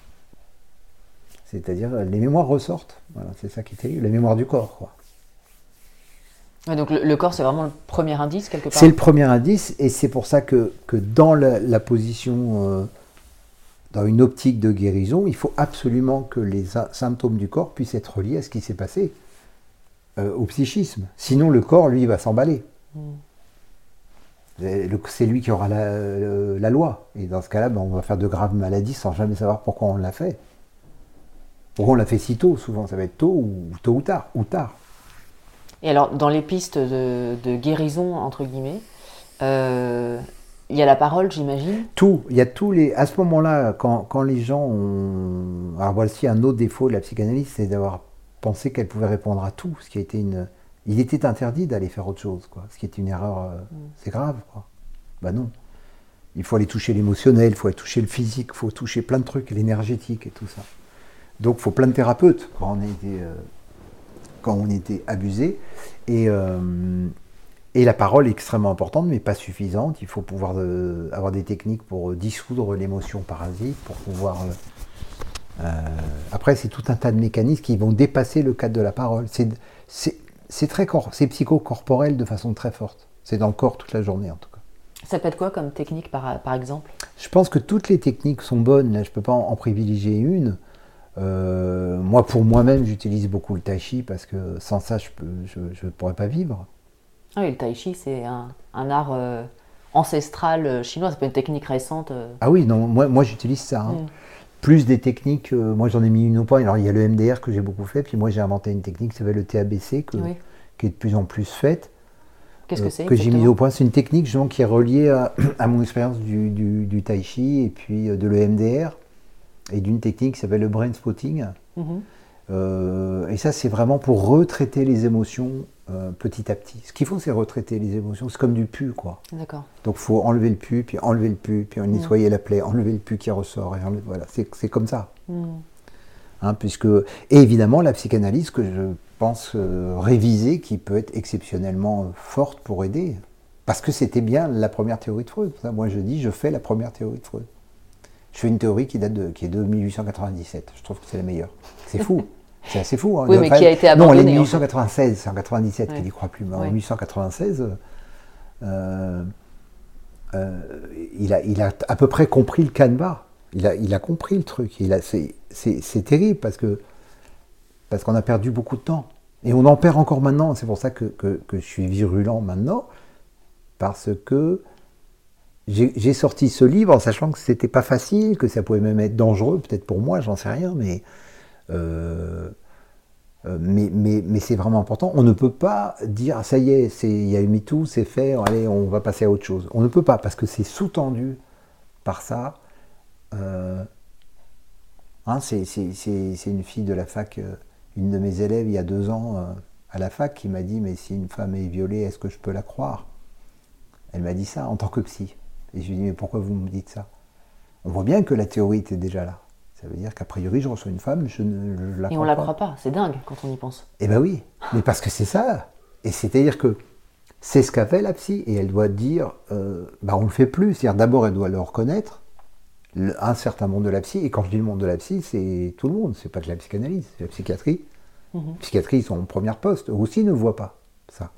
C'est-à-dire, les mémoires ressortent. Voilà, c'est ça qui est terrible, la mémoire du corps. Quoi. Ouais, Donc le, le corps, c'est vraiment le premier indice quelque part. C'est le premier indice, et c'est pour ça que, que dans la, la position, euh, dans une optique de guérison, il faut absolument que les symptômes du corps puissent être reliés à ce qui s'est passé, euh, au psychisme. Sinon, le corps, lui, va s'emballer. Le- C'est lui qui aura la, euh, la loi. Et dans ce cas-là, ben, on va faire de graves maladies sans jamais savoir pourquoi on l'a fait. Pourquoi on l'a fait si tôt Souvent, ça va être tôt ou tôt ou tard. Ou tard. Et alors, dans les pistes de, de guérison, entre guillemets, Euh, il y a la parole, j'imagine. Tout, il y a tous les. À ce moment-là, quand, quand les gens ont. Alors voici un autre défaut de la psychanalyse, c'est d'avoir pensé qu'elle pouvait répondre à tout, ce qui a été une. Il était interdit d'aller faire autre chose, quoi. Ce qui est une erreur, euh, c'est grave, quoi. Bah non. Il faut aller toucher l'émotionnel, il faut aller toucher le physique, il faut toucher plein de trucs, l'énergétique et tout ça. Donc il faut plein de thérapeutes quand on était, euh, quand on était abusé. Et, euh, et la parole est extrêmement importante, mais pas suffisante. Il faut pouvoir euh, avoir des techniques pour dissoudre l'émotion parasite, pour pouvoir. Euh, après, c'est tout un tas de mécanismes qui vont dépasser le cadre de la parole. C'est- très c'est psychocorporel de façon très forte. C'est dans le corps toute la journée en tout cas. Ça peut être quoi comme technique, par, par exemple? Je pense que toutes les techniques sont bonnes. Là, je ne peux pas en, en privilégier une. Euh, moi, pour moi-même, j'utilise beaucoup le tai chi parce que sans ça, je ne pourrais pas vivre. Ah oui, le tai chi, c'est un, un art euh, ancestral euh, chinois, c'est pas une technique récente. Ah oui, non, moi, moi j'utilise ça. hein. Mm. Plus des techniques, euh, moi j'en ai mis une ou pas. Alors il y a le MDR que j'ai beaucoup fait, puis moi j'ai inventé une technique qui s'appelle le TABC, que- Oui. qui est de plus en plus faite. Qu'est-ce euh, que c'est Que j'ai mis au point. C'est une technique justement, qui est reliée à, à mon expérience du, du, du tai chi et puis euh, de l'EMDR et d'une technique qui s'appelle le brain spotting. Mhm. Euh, et ça, c'est vraiment pour retraiter les émotions euh, petit à petit. Ce qu'il faut, c'est retraiter les émotions. C'est comme du pu, quoi. D'accord. Donc, il faut enlever le pu, puis enlever le pu, puis nettoyer la plaie, enlever le pu qui ressort. Et enlever- voilà, c'est comme ça. Mm. Hein, puisque, et évidemment, la psychanalyse que je pense euh, réviser, qui peut être exceptionnellement euh, forte pour aider. Parce que c'était bien la première théorie de Freud. Moi, je dis, je fais la première théorie de Freud. Je fais une théorie qui date de, qui est de 1897. Je trouve que c'est la meilleure. C'est fou. C'est assez fou. hein. Oui, mais qui a été Non, abandonnée, en 1896, c'est en 97 Ouais. qu'elle n'y croit plus. Mais en Ouais. 1896, euh, euh, il, a, il a à peu près compris le canevas. Il a, il a compris le truc. C'est terrible parce que parce qu'on a perdu beaucoup de temps. Et on en perd encore maintenant. C'est pour ça que, que- que je suis virulent maintenant. Parce que j'ai sorti ce livre en sachant que c'était pas facile, que ça pouvait même être dangereux, peut-être pour moi, j'en sais rien, mais, mais, mais, mais c'est vraiment important. On ne peut pas dire, Ah, ça y est, il y a eu MeToo, c'est fait, allez, on va passer à autre chose. On ne peut pas, parce que c'est sous-tendu par ça. Euh, hein, c'est une fille de la fac, euh, une de mes élèves il y a deux ans euh, à la fac, qui m'a dit, mais si une femme est violée, est-ce que je peux la croire? Elle m'a dit ça en tant que psy. Et je lui ai dit, mais pourquoi vous me dites ça? On voit bien que la théorie était déjà là. Ça veut dire qu'a priori, je reçois une femme, je ne je la Et on la pas. croit pas, c'est dingue quand on y pense. Eh ben oui, mais parce que c'est ça. Et c'est-à-dire que c'est ce qu'a fait la psy, et elle doit dire, euh, bah on le fait plus. C'est-à-dire d'abord, elle doit le reconnaître, le- un certain monde de la psy. Et quand je dis le monde de la psy, c'est tout le monde. C'est pas que la psychanalyse, c'est la psychiatrie. Mhm. La psychiatrie, ils sont en première poste. Eux aussi ne voient pas ça.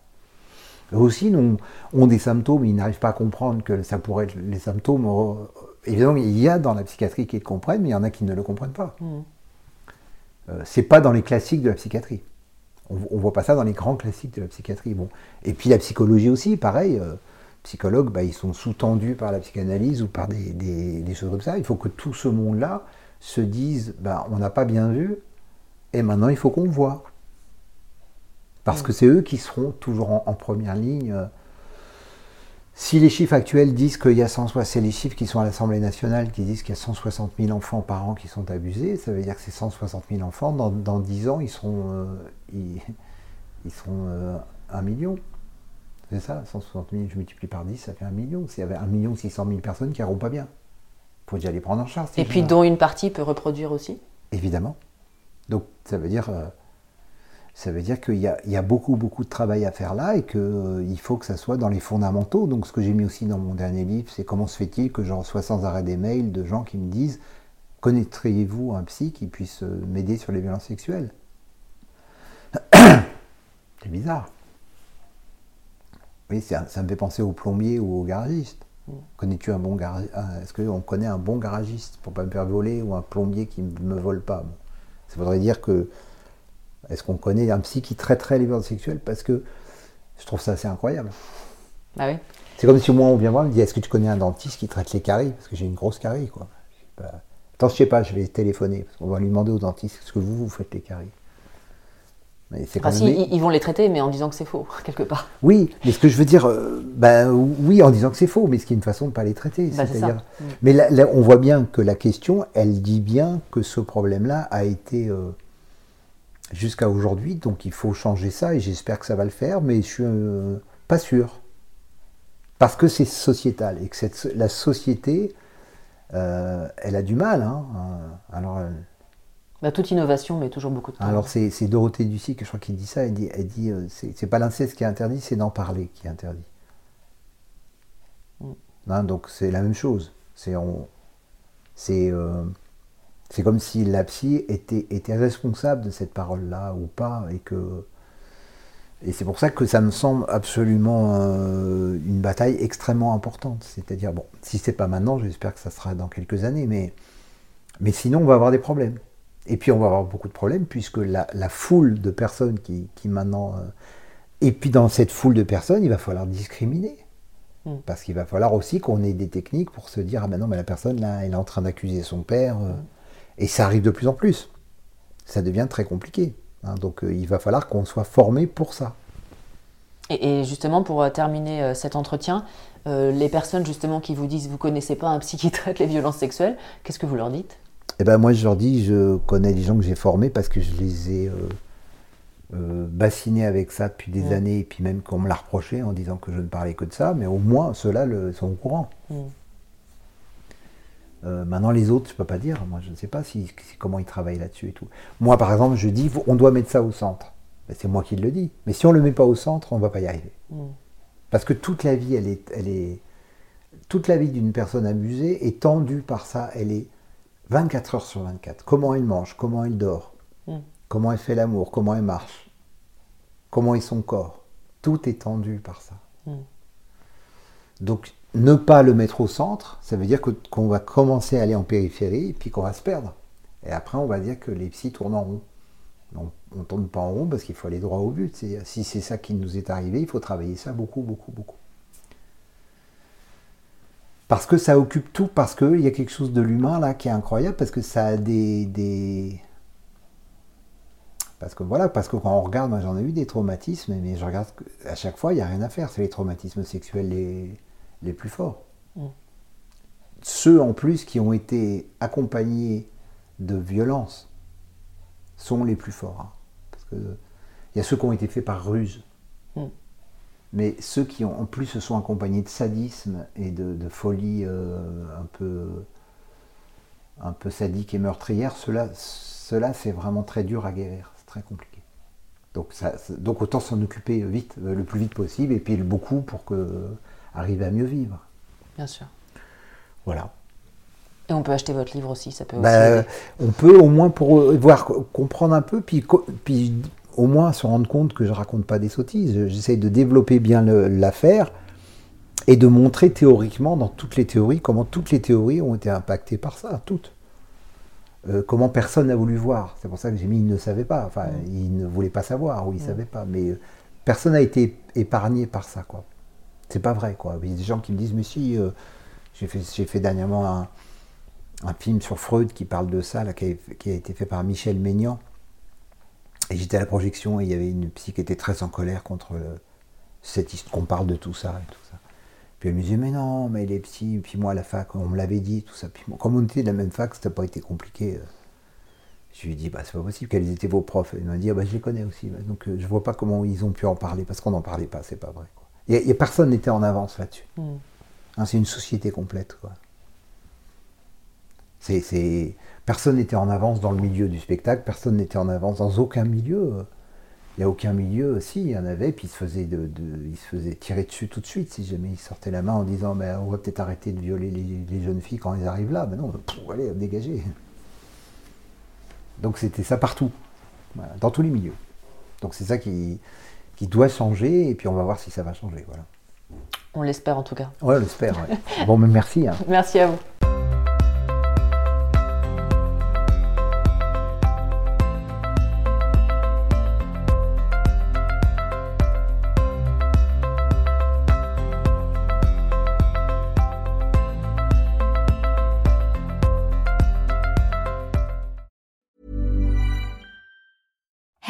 Eux aussi ont, ont des symptômes, ils n'arrivent pas à comprendre que ça pourrait être les symptômes. Euh, évidemment, il y a dans la psychiatrie qui le comprennent, mais il y en a qui ne le comprennent pas. Mhm. Euh, c'est pas dans les classiques de la psychiatrie. On, on voit pas ça dans les grands classiques de la psychiatrie. Bon. Et puis la psychologie aussi, pareil. euh, psychologues, bah, ils sont sous-tendus par la psychanalyse ou par des, des- des choses comme ça. Il faut que tout ce monde-là se dise, bah, on n'a pas bien vu, et maintenant il faut qu'on voit. Parce que c'est eux qui seront toujours en, en première ligne. Euh. Si les chiffres actuels disent qu'il y a 160, c'est les chiffres qui sont à l'Assemblée nationale qui disent qu'il y a 160 000 enfants par an qui sont abusés, ça veut dire que ces 160 000 enfants, dans, dans 10 ans, ils seront, euh, ils, ils seront euh, 1 million. C'est ça, 160 000, je multiplie par 10, ça fait 1 million. S'il y avait 1 million 600 000 personnes qui n'iront pas bien, il faut déjà les prendre en charge. Et puis dont une partie peut reproduire aussi. Évidemment. Donc ça veut dire, euh, ça veut dire qu'il y a, il y a beaucoup beaucoup de travail à faire là et qu'il faut que ça soit dans les fondamentaux. Donc ce que j'ai mis aussi dans mon dernier livre, c'est comment se fait-il que je reçois sans arrêt des mails de gens qui me disent connaîtriez-vous un psy qui puisse euh, m'aider sur les violences sexuelles? C'est bizarre. Oui, un- ça me fait penser au plombier ou au garagiste. Connais-tu un bon garagiste Est-ce qu'on connaît un bon garagiste pour pas me faire voler ou un plombier qui ne me vole pas? Ça voudrait dire que est-ce qu'on connaît un psy qui traiterait les violences sexuelles Parce que je trouve ça assez incroyable. Ah oui C'est comme si moi on vient voir, on me dit est-ce que tu connais un dentiste qui traite les caries? Parce que j'ai une grosse carie quoi. Je pas. Attends, je sais pas, je vais téléphoner parce qu'on va lui demander au dentiste est-ce que vous vous faites les caries? Mais quand si, même- ils, vont les traiter, mais en disant que c'est faux, quelque part. Oui, mais ce que je veux dire, euh, ben, oui, en disant que c'est faux, mais ce qui est une façon de ne pas les traiter. Bah, c'est. Mm. Mais là, là, on voit bien que la question, elle dit bien que ce problème-là a été euh, jusqu'à aujourd'hui, donc il faut changer ça et j'espère que ça va le faire, mais je suis euh, pas sûr. Parce que c'est sociétal et que cette, la société, euh, elle a du mal. hein. Euh, Alors, Bah, toute innovation met toujours beaucoup de temps. alors c'est Dorothée Ducy, que je crois qu'il dit ça, elle dit, elle dit euh, c'est pas l'inceste qui est interdit, c'est d'en parler qui est interdit. Hein, donc c'est la même chose. C'est c'est comme si la psy était, était responsable de cette parole-là ou pas, et que et c'est pour ça que ça me semble absolument euh, une bataille extrêmement importante. C'est-à-dire bon, si c'est pas maintenant, j'espère que ça sera dans quelques années, mais mais sinon on va avoir des problèmes. Et puis on va avoir beaucoup de problèmes puisque la, la foule de personnes qui, qui maintenant... euh, et puis dans cette foule de personnes, il va falloir discriminer. Mm. Parce qu'il va falloir aussi qu'on ait des techniques pour se dire, ah ben non, mais la personne là, elle est en train d'accuser son père. euh, Et ça arrive de plus en plus. Ça devient très compliqué. hein. donc euh, il va falloir qu'on soit formé pour ça. Et, et justement, pour euh, terminer euh, cet entretien, euh, les personnes justement qui vous disent vous connaissez pas un psy qui traite les violences sexuelles, qu'est-ce que vous leur dites? Eh ben moi je leur dis, je connais des gens que j'ai formés parce que je les ai bassinés avec ça depuis des années et puis même qu'on me l'a reproché en disant que je ne parlais que de ça, mais au moins ceux-là le- sont au courant. Mm. Euh, maintenant les autres, je peux pas dire. Moi je ne sais pas si, si- comment ils travaillent là-dessus et tout. Moi par exemple, je dis, on doit mettre ça au centre. Ben, c'est moi qui le dis. Mais si on le met pas au centre, on va pas y arriver. Mm. Parce que toute la vie, elle est, elle est, toute la vie d'une personne abusée est tendue par ça. Elle est 24 heures sur 24. Comment elle mange, comment elle dort, Mm. comment elle fait l'amour, comment elle marche, comment est son corps. Tout est tendu par ça. Mm. Donc, ne pas le mettre au centre, ça veut dire qu'on va commencer à aller en périphérie et puis qu'on va se perdre. Et après, on va dire que les psys tournent en rond. On ne tourne pas en rond parce qu'il faut aller droit au but. Si c'est ça qui nous est arrivé, il faut travailler ça beaucoup, beaucoup, beaucoup. Parce que ça occupe tout, parce qu'il y a quelque chose de l'humain là qui est incroyable, parce que ça a des. des... Parce que voilà, parce que quand on regarde, moi j'en ai eu des traumatismes, mais je regarde à chaque fois, il n'y a rien à faire. C'est les traumatismes sexuels les, les plus forts. Ceux en plus qui ont été accompagnés de violence sont les plus forts. hein. Il y a ceux qui ont été faits par ruse. Mais ceux qui ont, en plus se sont accompagnés de sadisme et de, folie euh, un peu un sadique et meurtrière, ceux-là, ceux-là, c'est vraiment très dur à guérir, c'est très compliqué. Donc, donc autant s'en occuper vite, euh, le plus vite possible, et puis beaucoup pour que arriver à mieux vivre. Bien sûr. Voilà. Et on peut acheter votre livre aussi, ça peut aussi Bah, aider. on peut au moins pour voir, comprendre un peu, puis, au moins se rendre compte que je raconte pas des sottises. J'essaye de développer bien l'affaire et de montrer théoriquement dans toutes les théories comment toutes les théories ont été impactées par ça, toutes. Euh, comment personne n'a voulu voir. C'est pour ça que j'ai mis il ne savait pas. Enfin, il ne voulait pas savoir ou il savait pas. Mais euh, personne n'a été épargné par ça, quoi. C'est pas vrai, quoi. Il y a des gens qui me disent, mais si, euh, j'ai fait, dernièrement un, film sur Freud qui parle de ça, là, qui, a, été fait par Michel Maignan. Et j'étais à la projection et il y avait une psy qui était très en colère contre le- cette histoire, qu'on parle de tout ça. Puis elle me disait, mais non, mais les psys, puis moi à la fac, on me l'avait dit, tout ça. Puis moi, comme on était de la même fac, ça n'a pas été compliqué. euh. Je lui ai dit, bah, c'est pas possible, quels étaient vos profs Elle m'a dit, ah, bah, je les connais aussi. Bah, Donc euh, je vois pas comment ils ont pu en parler, parce qu'on n'en parlait pas, c'est pas vrai. Il y a- y a personne n'était en avance là-dessus. Mm. Hein, c'est une société complète. Quoi. Personne n'était en avance dans le milieu du spectacle, personne n'était en avance dans aucun milieu. Il n'y a aucun milieu, si, il y en avait, puis il se, faisait de, de- il se faisait tirer dessus tout de suite si jamais il sortait la main en disant ben, on va peut-être arrêter de violer les, les jeunes filles quand elles arrivent là. Ben non, pff, allez, dégagez. Donc c'était ça partout, Voilà, dans tous les milieux. Donc c'est ça qui, qui doit changer, et puis on va voir si ça va changer. Voilà. On l'espère en tout cas. Ouais, on l'espère. ouais. bon, mais merci. hein. Merci à vous.